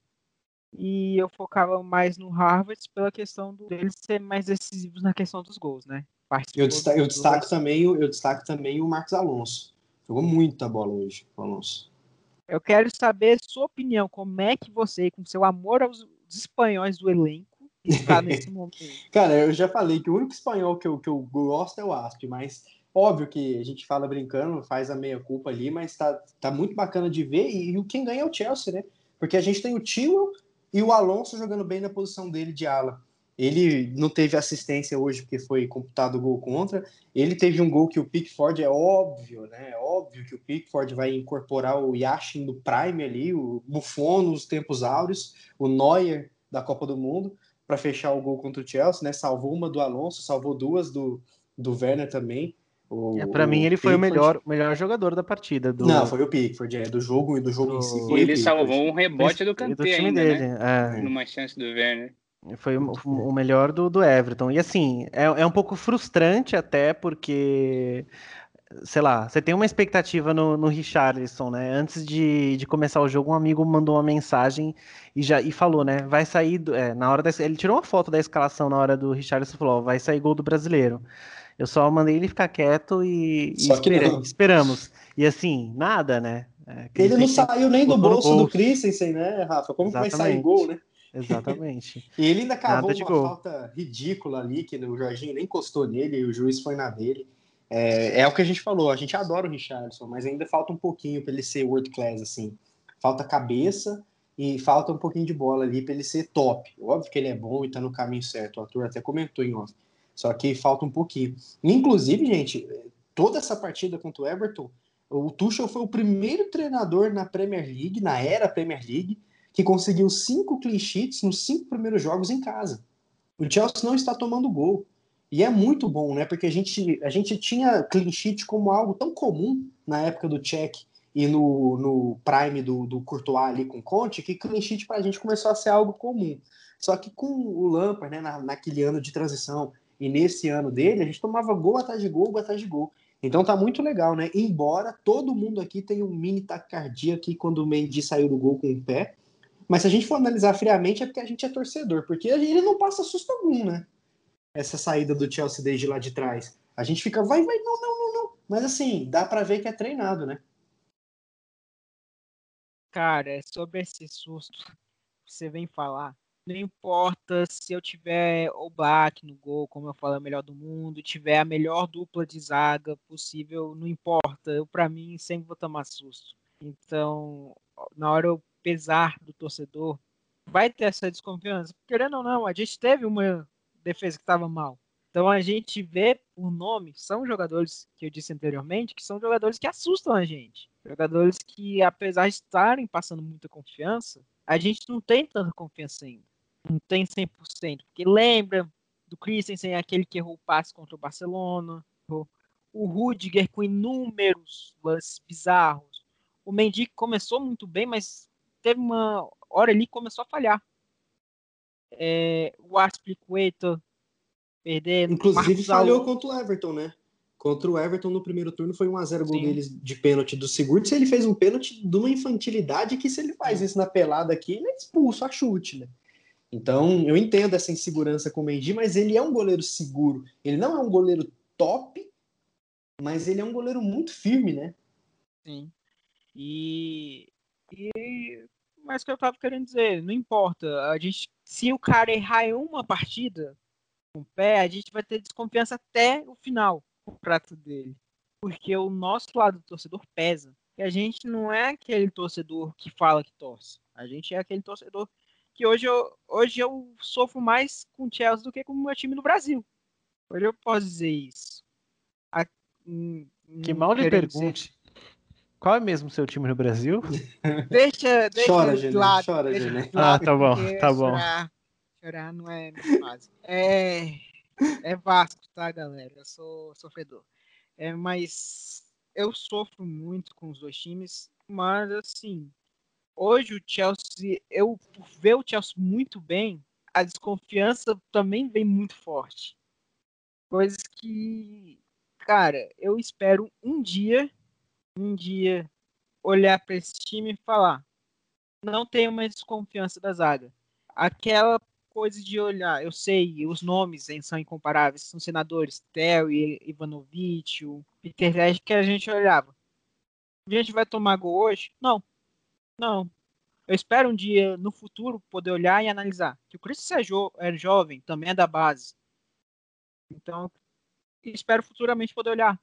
E eu focava mais no Harvard pela questão do, deles ser mais decisivos na questão dos gols, né? Participou Eu destaco, eu destaco também, o- eu destaco também o Marcos Alonso. Jogou muita bola hoje, o Alonso. Eu quero saber sua opinião. Como é que você, com seu amor aos espanhóis do elenco, está nesse momento? Cara, eu já falei que o único espanhol que eu, que eu gosto é o Asp, mas óbvio que a gente fala brincando, faz a meia culpa ali, mas tá, tá muito bacana de ver. E, e quem ganha é o Chelsea, né? Porque a gente tem o Tio e o Alonso jogando bem na posição dele de ala. Ele não teve assistência hoje porque foi computado gol contra. Ele teve um gol que o Pickford é óbvio, né? É óbvio que o Pickford vai incorporar o Yashin do Prime ali, o Buffon nos tempos áureos, o Neuer da Copa do Mundo para fechar o gol contra o Chelsea, né? Salvou uma do Alonso, salvou duas do, do Werner também. É, pra mim, ele foi o Pickford- melhor, o melhor jogador da partida. Do, Não, foi o Pickford, é, do jogo e do jogo em si. Do- Foi E o ele salvou um rebote do do Kanté time ainda, dele. né? é. Numa chance do Werner. Foi o, o melhor do, do Everton. E assim, é, é um pouco frustrante até porque, sei lá, você tem uma expectativa no, no Richarlison, né? Antes de, de começar o jogo, um amigo mandou uma mensagem e já e falou, né? Vai sair. do- é, na hora da, ele tirou uma foto da escalação na hora do Richarlison e falou: ó, vai sair gol do brasileiro. Eu só mandei ele ficar quieto e, e espera- esperamos. E assim, nada, né? É, Ele não saiu nem do bolso do. Christensen, né, Rafa? Como que vai sair Exatamente. gol, né? Exatamente. E ele ainda de uma gol. falta ridícula ali, que o Jorginho nem encostou nele e o juiz foi na dele. É, é o que a gente falou, a gente adora o Richardson, mas ainda falta um pouquinho para ele ser world class, assim. Falta cabeça e falta um pouquinho de bola ali para ele ser top. Óbvio que ele é bom e tá no caminho certo, o ator até comentou em off. Só que falta um pouquinho. Inclusive, gente, toda essa partida contra o Everton, o Tuchel foi o primeiro treinador na Premier League, na era Premier League, que conseguiu cinco clean sheets nos cinco primeiros jogos em casa. O Chelsea não está tomando gol. E é muito bom, né? Porque a gente, a gente tinha clean sheet como algo tão comum na época do Czech e no, no prime do, do Courtois ali com Conte, que clean sheet pra gente começou a ser algo comum. Só que com o Lampard, né, na, naquele ano de transição e nesse ano dele, a gente tomava gol atrás de gol, gol atrás de gol. Então tá muito legal, né? Embora todo mundo aqui tenha um mini taquicardia aqui quando o Mendy saiu do gol com o pé, mas se a gente for analisar friamente é porque a gente é torcedor, porque ele não passa susto algum, né? Essa saída do Chelsea desde lá de trás. A gente fica, vai, vai, não, não, não, não. Mas assim, dá pra ver que é treinado, né? Cara, é sobre esse susto que você vem falar. Não importa se eu tiver o Black no gol, como eu falo, é o melhor do mundo, tiver a melhor dupla de zaga possível, não importa. Eu, pra mim, sempre vou tomar susto. Então, na hora eu pesar do torcedor, vai ter essa desconfiança. Querendo ou não, a gente teve uma defesa que estava mal. Então a gente vê por nome, são jogadores que eu disse anteriormente, que são jogadores que assustam a gente. Jogadores que, apesar de estarem passando muita confiança, a gente não tem tanta confiança ainda. Não tem 100%. Porque lembra do Christensen, aquele que errou o passe contra o Barcelona. O Rudiger com inúmeros lances bizarros. O Mendy começou muito bem, mas teve uma hora ali que começou a falhar. É, o Aspilicueta perdendo. Inclusive Marcos falhou Alonso. contra o Everton, né? Contra o Everton no primeiro turno foi 1x0 gol deles de pênalti do Sigurdsson. Ele fez um pênalti de uma infantilidade que se ele faz isso na pelada aqui, ele é expulso a chute, né? Então, eu entendo essa insegurança com o Mendy, mas ele é um goleiro seguro. Ele não é um goleiro top, mas ele é um goleiro muito firme, né? Sim. E, e mas o que eu tava querendo dizer, não importa. A gente, se o cara errar em uma partida com o pé, a gente vai ter desconfiança até o final o prato dele. Porque o nosso lado do torcedor pesa. E a gente não é aquele torcedor que fala que torce. A gente é aquele torcedor que hoje eu, hoje eu sofro mais com o Chelsea do que com o meu time no Brasil. Hoje eu posso dizer isso. A- hum, Que mal lhe pergunte. Qual é mesmo seu time no Brasil? Deixa, deixa Chora, de lado, chora, deixa de lado, Ah, tá bom, tá bom. Chorar, chorar não é minha fase. É, é Vasco, tá, galera? Eu sou sofredor. É, mas eu sofro muito com os dois times, mas assim, hoje o Chelsea, eu por ver o Chelsea muito bem, a desconfiança também vem muito forte. Coisas que, cara, eu espero um dia, um dia olhar para esse time e falar: não tenho mais desconfiança da zaga. aquela coisa de olhar, eu sei, os nomes são incomparáveis, são senadores, Terry, Ivanovich, o Peter Lesh, que a gente olhava. A gente vai tomar gol hoje? Não. Não. Eu espero um dia, no futuro, poder olhar e analisar. Que o Chris é, jo é jovem, também é da base. Então, espero futuramente poder olhar.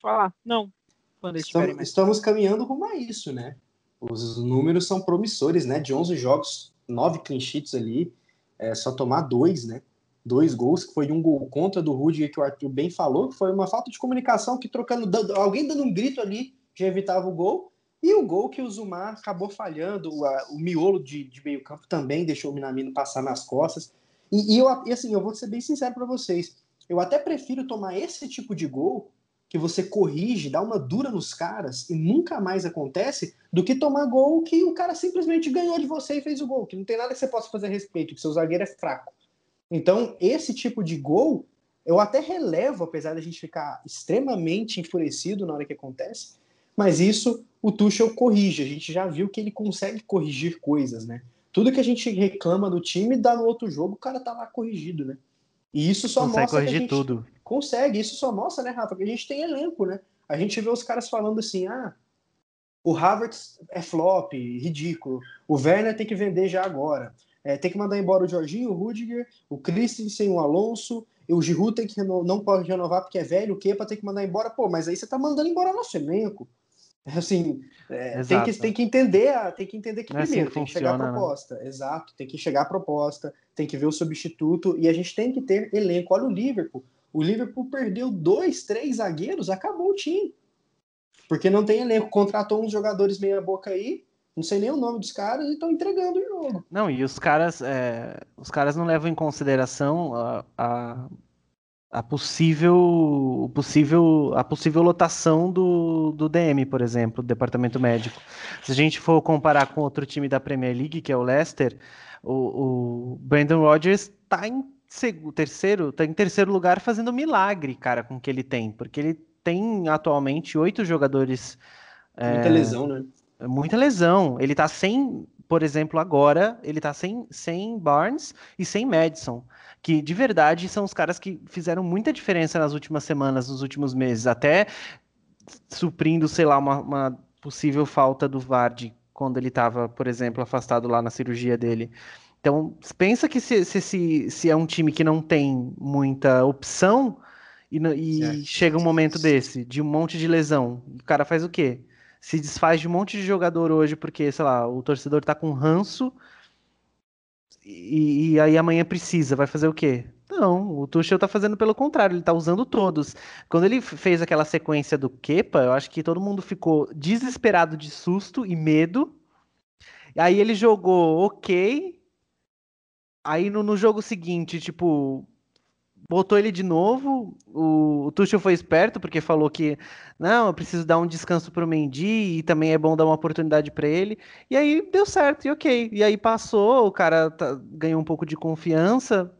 Falar, não. Quando Estamos, estamos caminhando rumo a isso, né? Os números são promissores, né? De 11 jogos, 9 clean sheets ali, é só tomar dois, né? Dois gols, que foi um gol contra do Rudiger, que o Arthur bem falou, que foi uma falta de comunicação, que trocando, dando- alguém dando um grito ali já evitava o gol. E o gol que o Zumar acabou falhando, o, a- o miolo de, de meio campo também deixou o Minamino passar nas costas. E, e eu, e assim, eu vou ser bem sincero para vocês, eu até prefiro tomar esse tipo de gol que você corrige, dá uma dura nos caras e nunca mais acontece, do que tomar gol que o cara simplesmente ganhou de você e fez o gol, que não tem nada que você possa fazer a respeito, que seu zagueiro é fraco. Então, esse tipo de gol, eu até relevo, apesar da gente ficar extremamente enfurecido na hora que acontece, mas isso o Tuchel corrige, a gente já viu que ele consegue corrigir coisas, né? Tudo que a gente reclama do time, dá no outro jogo, o cara tá lá corrigido, né? E isso só Consegue mostra que a corrigir gente tudo. Consegue. Isso só mostra, né, Rafa, que a gente tem elenco, né? A gente vê os caras falando assim, ah, o Havertz é flop, ridículo. O Werner tem que vender já agora. É, tem que mandar embora o Jorginho, o Rudiger, o Christensen, o Alonso, e o Giroud tem que reno- não pode renovar porque é velho, o Kepa tem que mandar embora. Pô, mas aí você tá mandando embora nosso elenco. Assim, é, tem, que, tem que entender, a- tem que entender que Não é assim primeiro que tem que chegar a funciona, né? proposta. Exato, tem que chegar a proposta, tem que ver o substituto e a gente tem que ter elenco. Olha o Liverpool. O Liverpool perdeu dois, três zagueiros, acabou o time. Porque não tem elenco. Contratou uns jogadores meia boca aí, não sei nem o nome dos caras, e estão entregando o jogo. Não, e os caras, é, os caras não levam em consideração a, a, a possível, possível, a possível lotação do, do DM, por exemplo, do departamento médico. Se a gente for comparar com outro time da Premier League, que é o Leicester, o, o Brandon Rodgers está em terceiro, tá em terceiro lugar fazendo milagre, cara, com o que ele tem, porque ele tem atualmente oito jogadores Muita lesão, né? é Muita lesão. Ele tá sem, por exemplo, agora, ele tá sem, sem Barnes e sem Madison, que de verdade são os caras que fizeram muita diferença nas últimas semanas, nos últimos meses, até suprindo, sei lá, uma, uma possível falta do Vardy quando ele estava, por exemplo, afastado lá na cirurgia dele. Então, pensa que se, se, se, se é um time que não tem muita opção e, e chega um momento desse, de um monte de lesão, o cara faz o quê? Se desfaz de um monte de jogador hoje porque, sei lá, o torcedor tá com ranço e, e aí amanhã precisa, vai fazer o quê? Não, o Tuchel tá fazendo pelo contrário, ele tá usando todos. Quando ele fez aquela sequência do Kepa, eu acho que todo mundo ficou desesperado de susto e medo. Aí ele jogou ok. Aí no, no jogo seguinte, tipo, botou ele de novo. O, o Tuchel foi esperto porque falou que não, eu preciso dar um descanso pro Mendy e também é bom dar uma oportunidade para ele. E aí deu certo e ok. E aí passou, o cara tá- ganhou um pouco de confiança.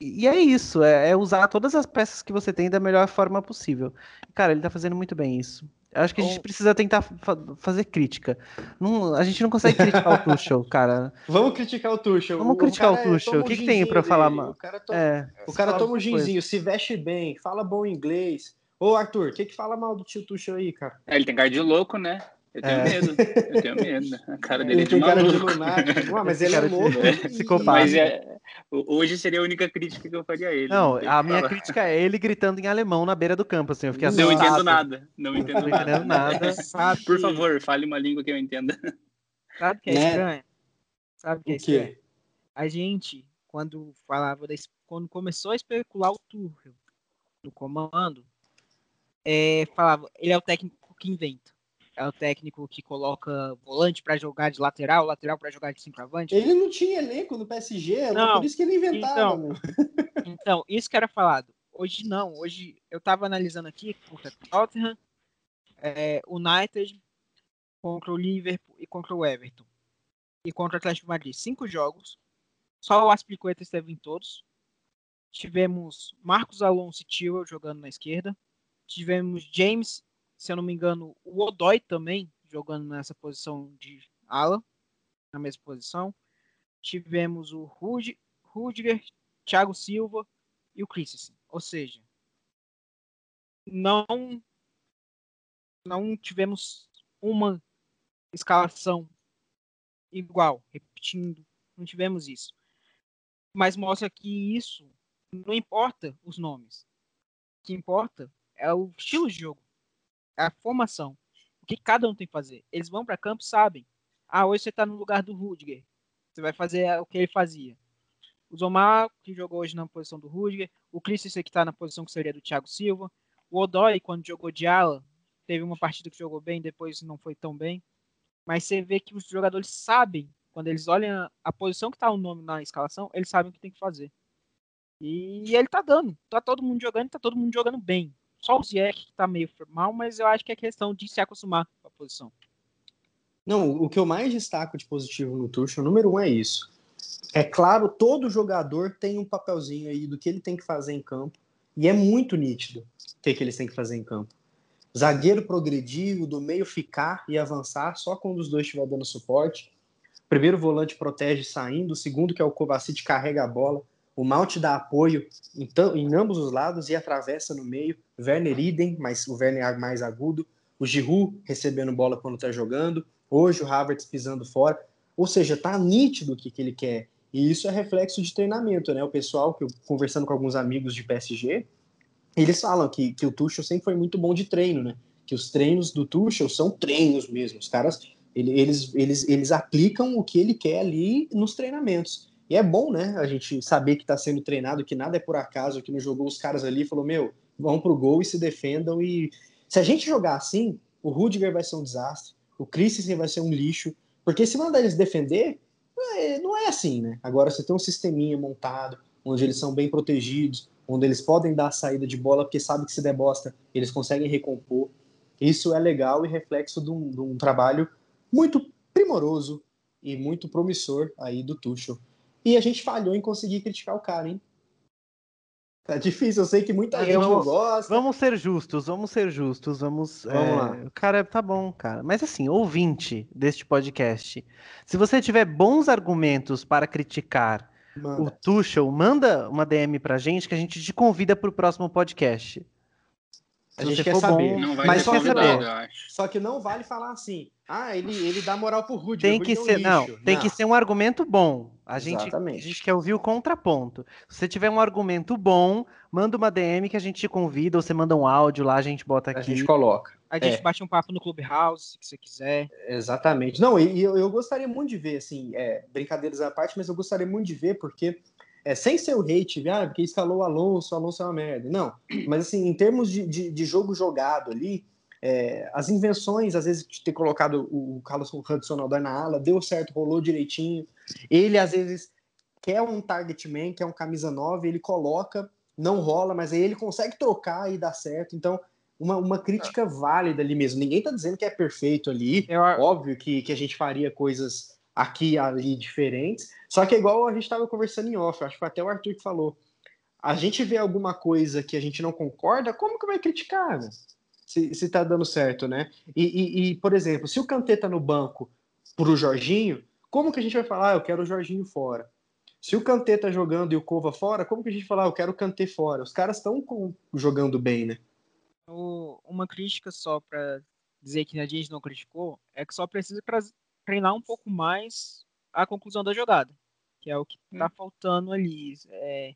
E é isso, é, é usar todas as peças que você tem da melhor forma possível. Cara, ele tá fazendo muito bem isso. Eu acho que a gente Bom. precisa tentar fa- fazer crítica. Não- a gente não consegue criticar o Tuchel, cara. Vamos criticar o Tuchel. Vamos criticar o é- Tuchel. O que um que tem pra falar, mano? O cara toma, É, o cara toma um ginzinho, se veste bem, fala bom inglês. Ô, Arthur, o que que fala mal do tio Tuchel aí, cara? É, ele tem cara de louco, né? Eu tenho É. medo. Eu tenho medo. A cara dele Ele é de tem cara de maluco. lunático. Ué, mas ele é louco. é, psicopata. Mas é, hoje seria a única crítica que eu faria a ele. Não, a minha falar. crítica é ele gritando em alemão na beira do campo, assim. Eu fiquei Não assustado. entendo nada. Não entendo Não entendendo nada. nada. Sabe, Por favor, fale uma língua que eu entenda. sabe o que é Né? estranho? Sabe o que é O estranho? quê? A gente, quando falava da, quando começou a especular o Tuchel do comando, é, falava, ele é o técnico que inventa. É o técnico que coloca volante pra jogar de lateral, lateral pra jogar de centroavante. Ele não tinha elenco no PSG, era Não, por isso que ele inventava. então. Então, isso que era falado. Hoje não. Hoje eu tava analisando aqui contra Tottenham, é, United, contra o Liverpool e contra o Everton. E contra o Atlético Madrid. Cinco jogos. Só o Aspilicueta esteve em todos. Tivemos Marcos Alonso e Tio jogando na esquerda. Tivemos James, se eu não me engano, o Odoi também jogando nessa posição de ala, na mesma posição. tivemos o Rud Rudiger, Thiago Silva e o Christensen. Ou seja, não não tivemos uma escalação igual, repetindo, não tivemos isso. Mas mostra que isso não importa os nomes. O que importa é o estilo de jogo, a formação. O que cada um tem que fazer. Eles vão para campo sabem. Ah, hoje você está no lugar do Rudiger. Você vai fazer o que ele fazia. O Zomar, que jogou hoje na posição do Rudiger. O Christensen, que está na posição que seria do Thiago Silva. O Odoi, quando jogou de ala, teve uma partida que jogou bem, depois não foi tão bem. Mas você vê que os jogadores sabem, quando eles olham a posição que está o nome na escalação, eles sabem o que tem que fazer. E ele tá dando. Tá todo mundo jogando, tá todo mundo jogando bem. Só o Ziyech que tá meio mal, mas eu acho que é questão de se acostumar com a posição. Não, o que eu mais destaco de positivo no Tuchel, número um é isso. É claro, todo jogador tem um papelzinho aí do que ele tem que fazer em campo, e é muito nítido o que, que eles têm que fazer em campo. Zagueiro progredir, o do meio ficar e avançar só quando os dois estiver dando suporte. Primeiro volante protege saindo, o segundo, que é o Kovacic, carrega a bola. O Mount dá apoio em, em, ambos os lados e atravessa no meio. Werner idem, mas o Werner mais agudo. O Giroud recebendo bola quando está jogando. Hoje o Havertz pisando fora. Ou seja, tá nítido o que, que ele quer. E isso é reflexo de treinamento, né? O pessoal, que eu, conversando com alguns amigos de PSG, eles falam que, que o Tuchel sempre foi muito bom de treino, né? Que os treinos do Tuchel são treinos mesmo. Os caras, ele, eles, eles, eles aplicam o que ele quer ali nos treinamentos. E é bom, né? A gente saber que está sendo treinado, que nada é por acaso, que não jogou os caras ali e falou: meu, vão pro gol e se defendam. E se a gente jogar assim, o Rudiger vai ser um desastre, o Christensen vai ser um lixo, porque se mandar eles defender, é, não é assim, né? Agora você tem um sisteminha montado, onde eles são bem protegidos, onde eles podem dar a saída de bola, porque sabe que se der bosta, eles conseguem recompor. Isso é legal e reflexo de um, de um trabalho muito primoroso e muito promissor aí do Tuchel. E a gente falhou em conseguir criticar o cara, hein? Tá difícil, eu sei que muita gente vamos, não gosta. Vamos ser justos, vamos ser justos, vamos. Vamos é, lá. O cara tá bom, cara. Mas assim, ouvinte deste podcast, se você tiver bons argumentos para criticar Manda. o Tuchel, manda uma DM pra gente que a gente te convida pro próximo podcast. A Se gente quer saber. bom, Não vai Mas ser só que convidado, não. eu acho. Só que não vale falar assim. Ah, ele, ele dá moral pro Rudiger. tem que Rudiger é ser, um não, lixo. tem que ser um argumento bom. A gente, a Exatamente. gente quer ouvir o contraponto. Se você tiver um argumento bom, manda uma DM que a gente te convida, ou você manda um áudio lá, a gente bota A aqui. gente coloca. A gente É. bate um papo no Clubhouse, se você quiser. Exatamente. Não, e, e eu, eu gostaria muito de ver, assim, é, brincadeiras à parte, mas eu gostaria muito de ver, porque, é, sem ser o hate, ah, porque escalou o Alonso, o Alonso é uma merda. Não, mas assim, em termos de, de, de jogo jogado ali, é, as invenções, às vezes, de ter colocado o, Carlos Hudson Odoi na ala, deu certo, rolou direitinho. Ele, às vezes, quer um target man, quer um camisa 9, ele coloca, não rola, mas aí ele consegue trocar e dá certo. Então, uma, uma crítica válida ali mesmo. Ninguém tá dizendo que é perfeito ali. Eu, Óbvio que, que a gente faria coisas aqui e ali diferentes. Só que é igual a gente estava conversando em off, acho que foi até o Arthur que falou. A gente vê alguma coisa que a gente não concorda, como que vai criticar, né? Se, se tá dando certo, né? E, e- e, por exemplo, se o Kanté tá no banco pro Jorginho, como que a gente vai falar, ah, eu quero o Jorginho fora? Se o Kanté tá jogando e o Cova fora, como que a gente vai falar, ah, eu quero o Kanté fora? Os caras estão jogando bem, né? uma crítica só pra dizer que a gente não criticou é que só precisa treinar um pouco mais a conclusão da jogada, que é o que tá faltando ali. É,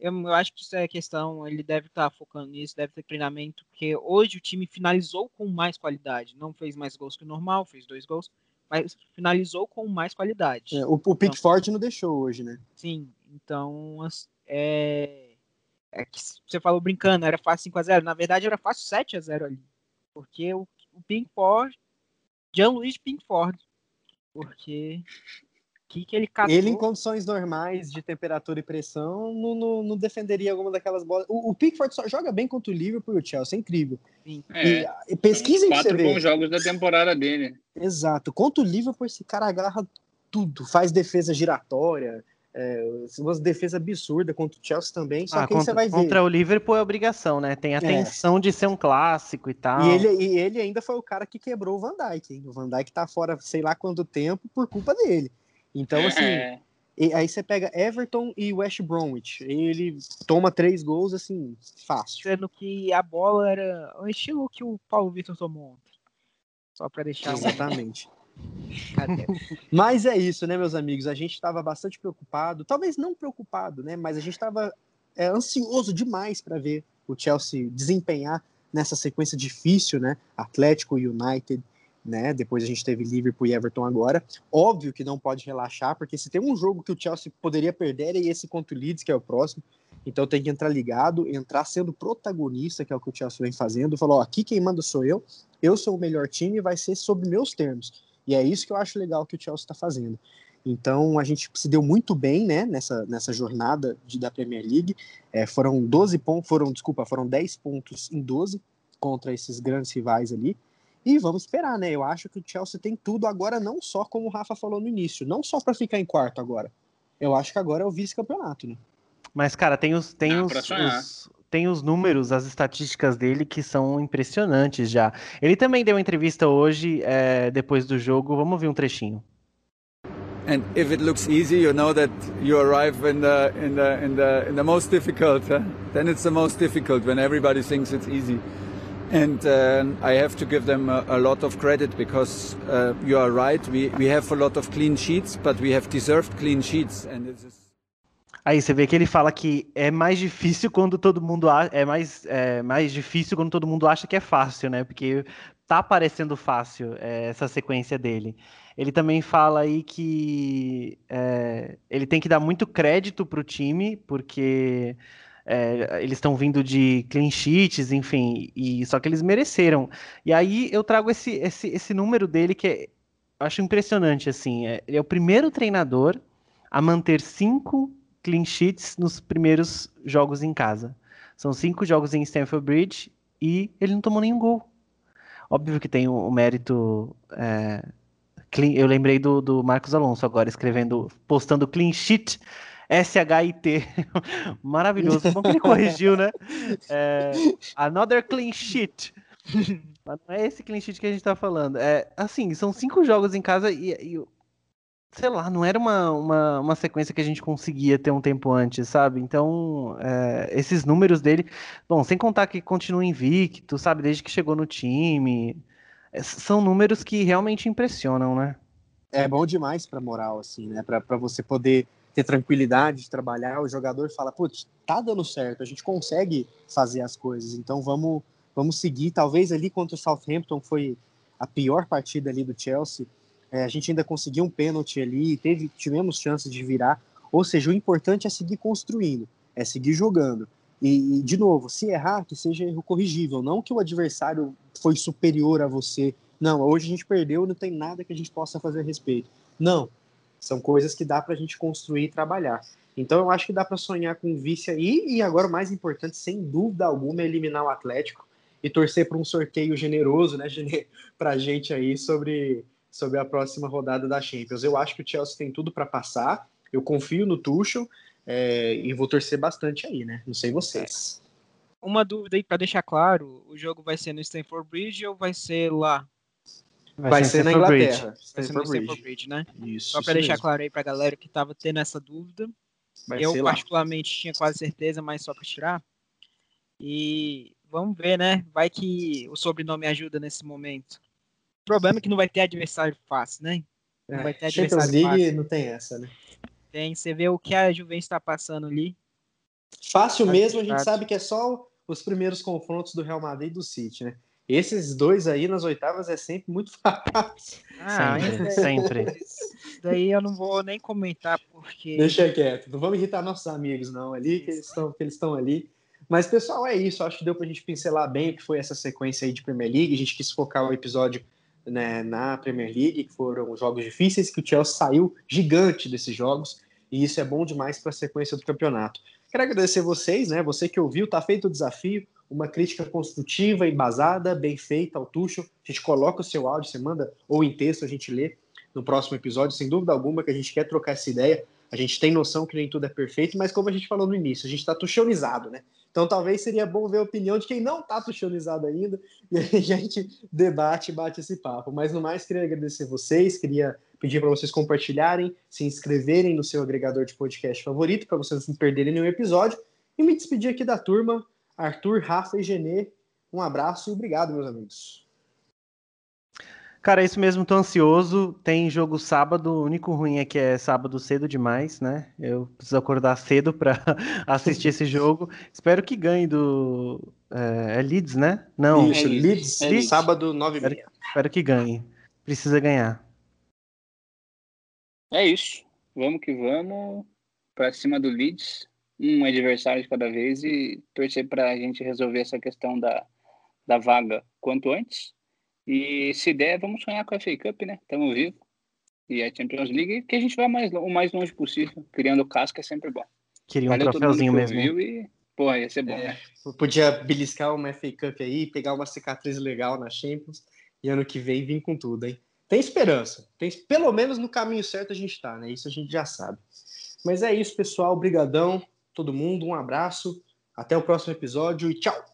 eu, eu acho que isso é questão, ele deve estar focando nisso, deve ter treinamento, porque hoje o time finalizou com mais qualidade, não fez mais gols que o normal, fez dois gols, mas finalizou com mais qualidade. É, o, o Pickford não deixou hoje, né? Sim, então é, é que você falou brincando, era fácil 5x0. Na verdade, era fácil 7x0 ali. Porque o, o Pinkford, Jean-Louis Pinkford, porque que que ele catou? Ele, em condições normais de temperatura e pressão, não, não, não defenderia alguma daquelas bolas. O, o Pickford só joga bem contra o Liverpool e o Chelsea, é incrível. É, e, pesquisem quatro bons ver. jogos da temporada dele. Exato. Contra o Liverpool, esse cara agarra tudo. Faz defesa giratória, é, umas defesa absurda contra o Chelsea também. Só Ah, que aí você contra, vai ver. contra o Liverpool é obrigação, né? Tem a É. tensão de ser um clássico e tal. E ele, e ele ainda foi o cara que quebrou o Van Dijk. Hein? O Van Dijk tá fora sei lá quanto tempo por culpa dele. Então, assim, É, e aí você pega Everton e West Bromwich. Ele toma três gols, assim, fácil. Sendo que a bola era o estilo que o Paulo Vitor tomou ontem. Só pra deixar um Exatamente. Cadê? Mas é isso, né, meus amigos? A gente estava bastante preocupado, talvez não preocupado, né? Mas a gente estava é, ansioso demais para ver o Chelsea desempenhar nessa sequência difícil, né? Atlético United, né? Depois a gente teve Liverpool e Everton agora. Óbvio que não pode relaxar, porque se tem um jogo que o Chelsea poderia perder é esse contra o Leeds, que é o próximo. Então tem que entrar ligado, entrar sendo protagonista, que é o que o Chelsea vem fazendo. Falou, aqui quem manda sou eu, eu sou o melhor time, vai ser sob meus termos. E é isso que eu acho legal que o Chelsea está fazendo. Então a gente se deu muito bem, né, nessa, nessa jornada de, da Premier League. É, foram 12 pontos, foram, desculpa, foram 10 pontos em 12 contra esses grandes rivais ali. E vamos esperar, né? Eu acho que o Chelsea tem tudo agora, não só como o Rafa falou no início, não só para ficar em quarto agora. Eu acho que agora é o vice-campeonato, né? Mas, cara, tem os, tem, os, os- tem os números, as estatísticas dele que são impressionantes já. Ele também deu uma entrevista hoje, é, depois do jogo. Vamos ouvir um trechinho. And if it looks easy, you know that you arrive in the in the in the in the most difficult. Huh? Then it's the most difficult when everybody thinks it's easy. And um I have to give them a, a lot of credit because uh, you are right. We we have a lot of clean sheets, but we have deserved clean sheets, and this is. Aí você vê que ele fala que é mais difícil quando todo mundo a- é mais é mais difícil quando todo mundo acha que é fácil, né? Porque tá parecendo fácil é, essa sequência dele. Ele também fala aí que é, ele tem que dar muito crédito pro time, porque é, eles estão vindo de clean sheets, enfim, e só que eles mereceram. E aí eu trago esse, esse, esse número dele que é, eu acho impressionante, assim. É, ele é o primeiro treinador a manter cinco clean sheets nos primeiros jogos em casa. São cinco jogos em Stamford Bridge e ele não tomou nenhum gol. Óbvio que tem o, o mérito. é, clean- eu lembrei do, do Marcos Alonso agora, escrevendo, postando clean sheet. S-H-I-T. Maravilhoso. Bom que ele corrigiu, né? É, another clean sheet. Mas não é esse clean sheet que a gente tá falando. É, assim, são cinco jogos em casa e, e sei lá, não era uma, uma, uma sequência que a gente conseguia ter um tempo antes, sabe? Então, é, esses números dele, bom, sem contar que continua invicto, sabe, desde que chegou no time, é, são números que realmente impressionam, né? É bom demais pra moral, assim, né? Pra você poder ter tranquilidade de trabalhar. O jogador fala, putz, tá dando certo, a gente consegue fazer as coisas, então vamos, vamos seguir. Talvez ali contra o Southampton foi a pior partida ali do Chelsea. É, a gente ainda conseguiu um pênalti ali, teve, tivemos chances de virar. Ou seja, o importante é seguir construindo, é seguir jogando. E, e, de novo, se errar, que seja erro corrigível, não que o adversário foi superior a você. Não, hoje a gente perdeu, não tem nada que a gente possa fazer a respeito. Não, são coisas que dá para a gente construir e trabalhar. Então eu acho que dá para sonhar com vice aí, e agora o mais importante, sem dúvida alguma, é eliminar o Atlético e torcer para um sorteio generoso, né, para a gente aí sobre, sobre a próxima rodada da Champions. Eu acho que o Chelsea tem tudo para passar, eu confio no Tuchel é, e vou torcer bastante aí, né? Não sei vocês. Uma dúvida aí para deixar claro: o jogo vai ser no Stamford Bridge ou vai ser lá? Vai, ser, na Stamford Inglaterra. Vai ser no Stamford Bridge, né? Isso, Só para deixar mesmo. claro aí pra galera que tava tendo essa dúvida. Vai eu ser lá. particularmente tinha quase certeza, mas só para tirar. E vamos ver, né? Vai que o sobrenome ajuda nesse momento. O problema é que não vai ter adversário fácil, né? Não vai ter É, Champions adversário League fácil. não tem essa, né? Tem, você vê o que a Juventus está passando ali. Fácil Tá mesmo, a gente sabe que é só os primeiros confrontos do Real Madrid e do City, né? Esses dois aí nas oitavas é sempre muito fácil. Ah, Sempre, isso sempre. Isso daí eu não vou nem comentar porque Deixa quieto, não vamos irritar nossos amigos, não, ali, que eles estão que eles estão ali. Mas, pessoal, é isso. Acho que deu pra gente pincelar bem o que foi essa sequência aí de Premier League. A gente quis focar o episódio né, na Premier League, que foram jogos difíceis, que o Chelsea saiu gigante desses jogos, e isso é bom demais para a sequência do campeonato. Quero agradecer vocês, né? Você que ouviu, tá feito o desafio, uma crítica construtiva, embasada, bem feita ao Tuchel. A gente coloca o seu áudio, você manda ou em texto, a gente lê no próximo episódio, sem dúvida alguma, que a gente quer trocar essa ideia. A gente tem noção que nem tudo é perfeito, mas como a gente falou no início, a gente está tuchonizado, né? Então talvez seria bom ver a opinião de quem não está tuchonizado ainda e a gente debate bate esse papo. Mas no mais, queria agradecer vocês, queria pedir para vocês compartilharem, se inscreverem no seu agregador de podcast favorito, para vocês não perderem nenhum episódio. E me despedir aqui da turma, Arthur, Rafa e Genê. Um abraço e obrigado, meus amigos. Cara, é isso mesmo, tô ansioso. Tem jogo sábado, o único ruim é que é sábado cedo demais, né? Eu preciso acordar cedo para assistir esse jogo. Espero que ganhe do. É, é Leeds, né? Não. Isso, É Leeds. Leeds, É Leeds. sábado, 9h30. Espero que ganhe. Precisa ganhar. É isso. Vamos que vamos. Pra cima do Leeds. Um adversário de cada vez e torcer pra gente resolver essa questão da, da vaga quanto antes. E se der, vamos sonhar com a FA Cup, né? Estamos vivos. E a Champions League, que a gente vai mais, o mais longe possível. Criando casca é sempre bom. Queria um Valeu troféuzinho mesmo. e, pô, ia ser bom, É. né? Podia beliscar uma FA Cup aí, pegar uma cicatriz legal na Champions e ano que vem vir com tudo, hein? Tem esperança. Tem, pelo menos no caminho certo a gente tá, né? Isso a gente já sabe. Mas é isso, pessoal. Obrigadão, todo mundo. Um abraço. Até o próximo episódio e tchau!